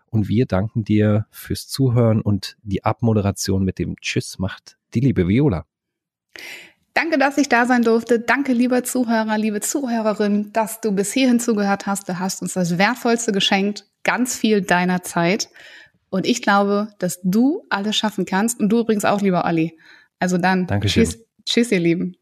Und wir danken dir fürs Zuhören und die Abmoderation mit dem Tschüss macht die liebe Viola. Danke, dass ich da sein durfte. Danke, lieber Zuhörer, liebe Zuhörerin, dass du bis hierhin zugehört hast. Du hast uns das Wertvollste geschenkt, ganz viel deiner Zeit. Und ich glaube, dass du alles schaffen kannst. Und du übrigens auch, lieber Olli. Also dann, Dankeschön. tschüss, tschüss, ihr Lieben.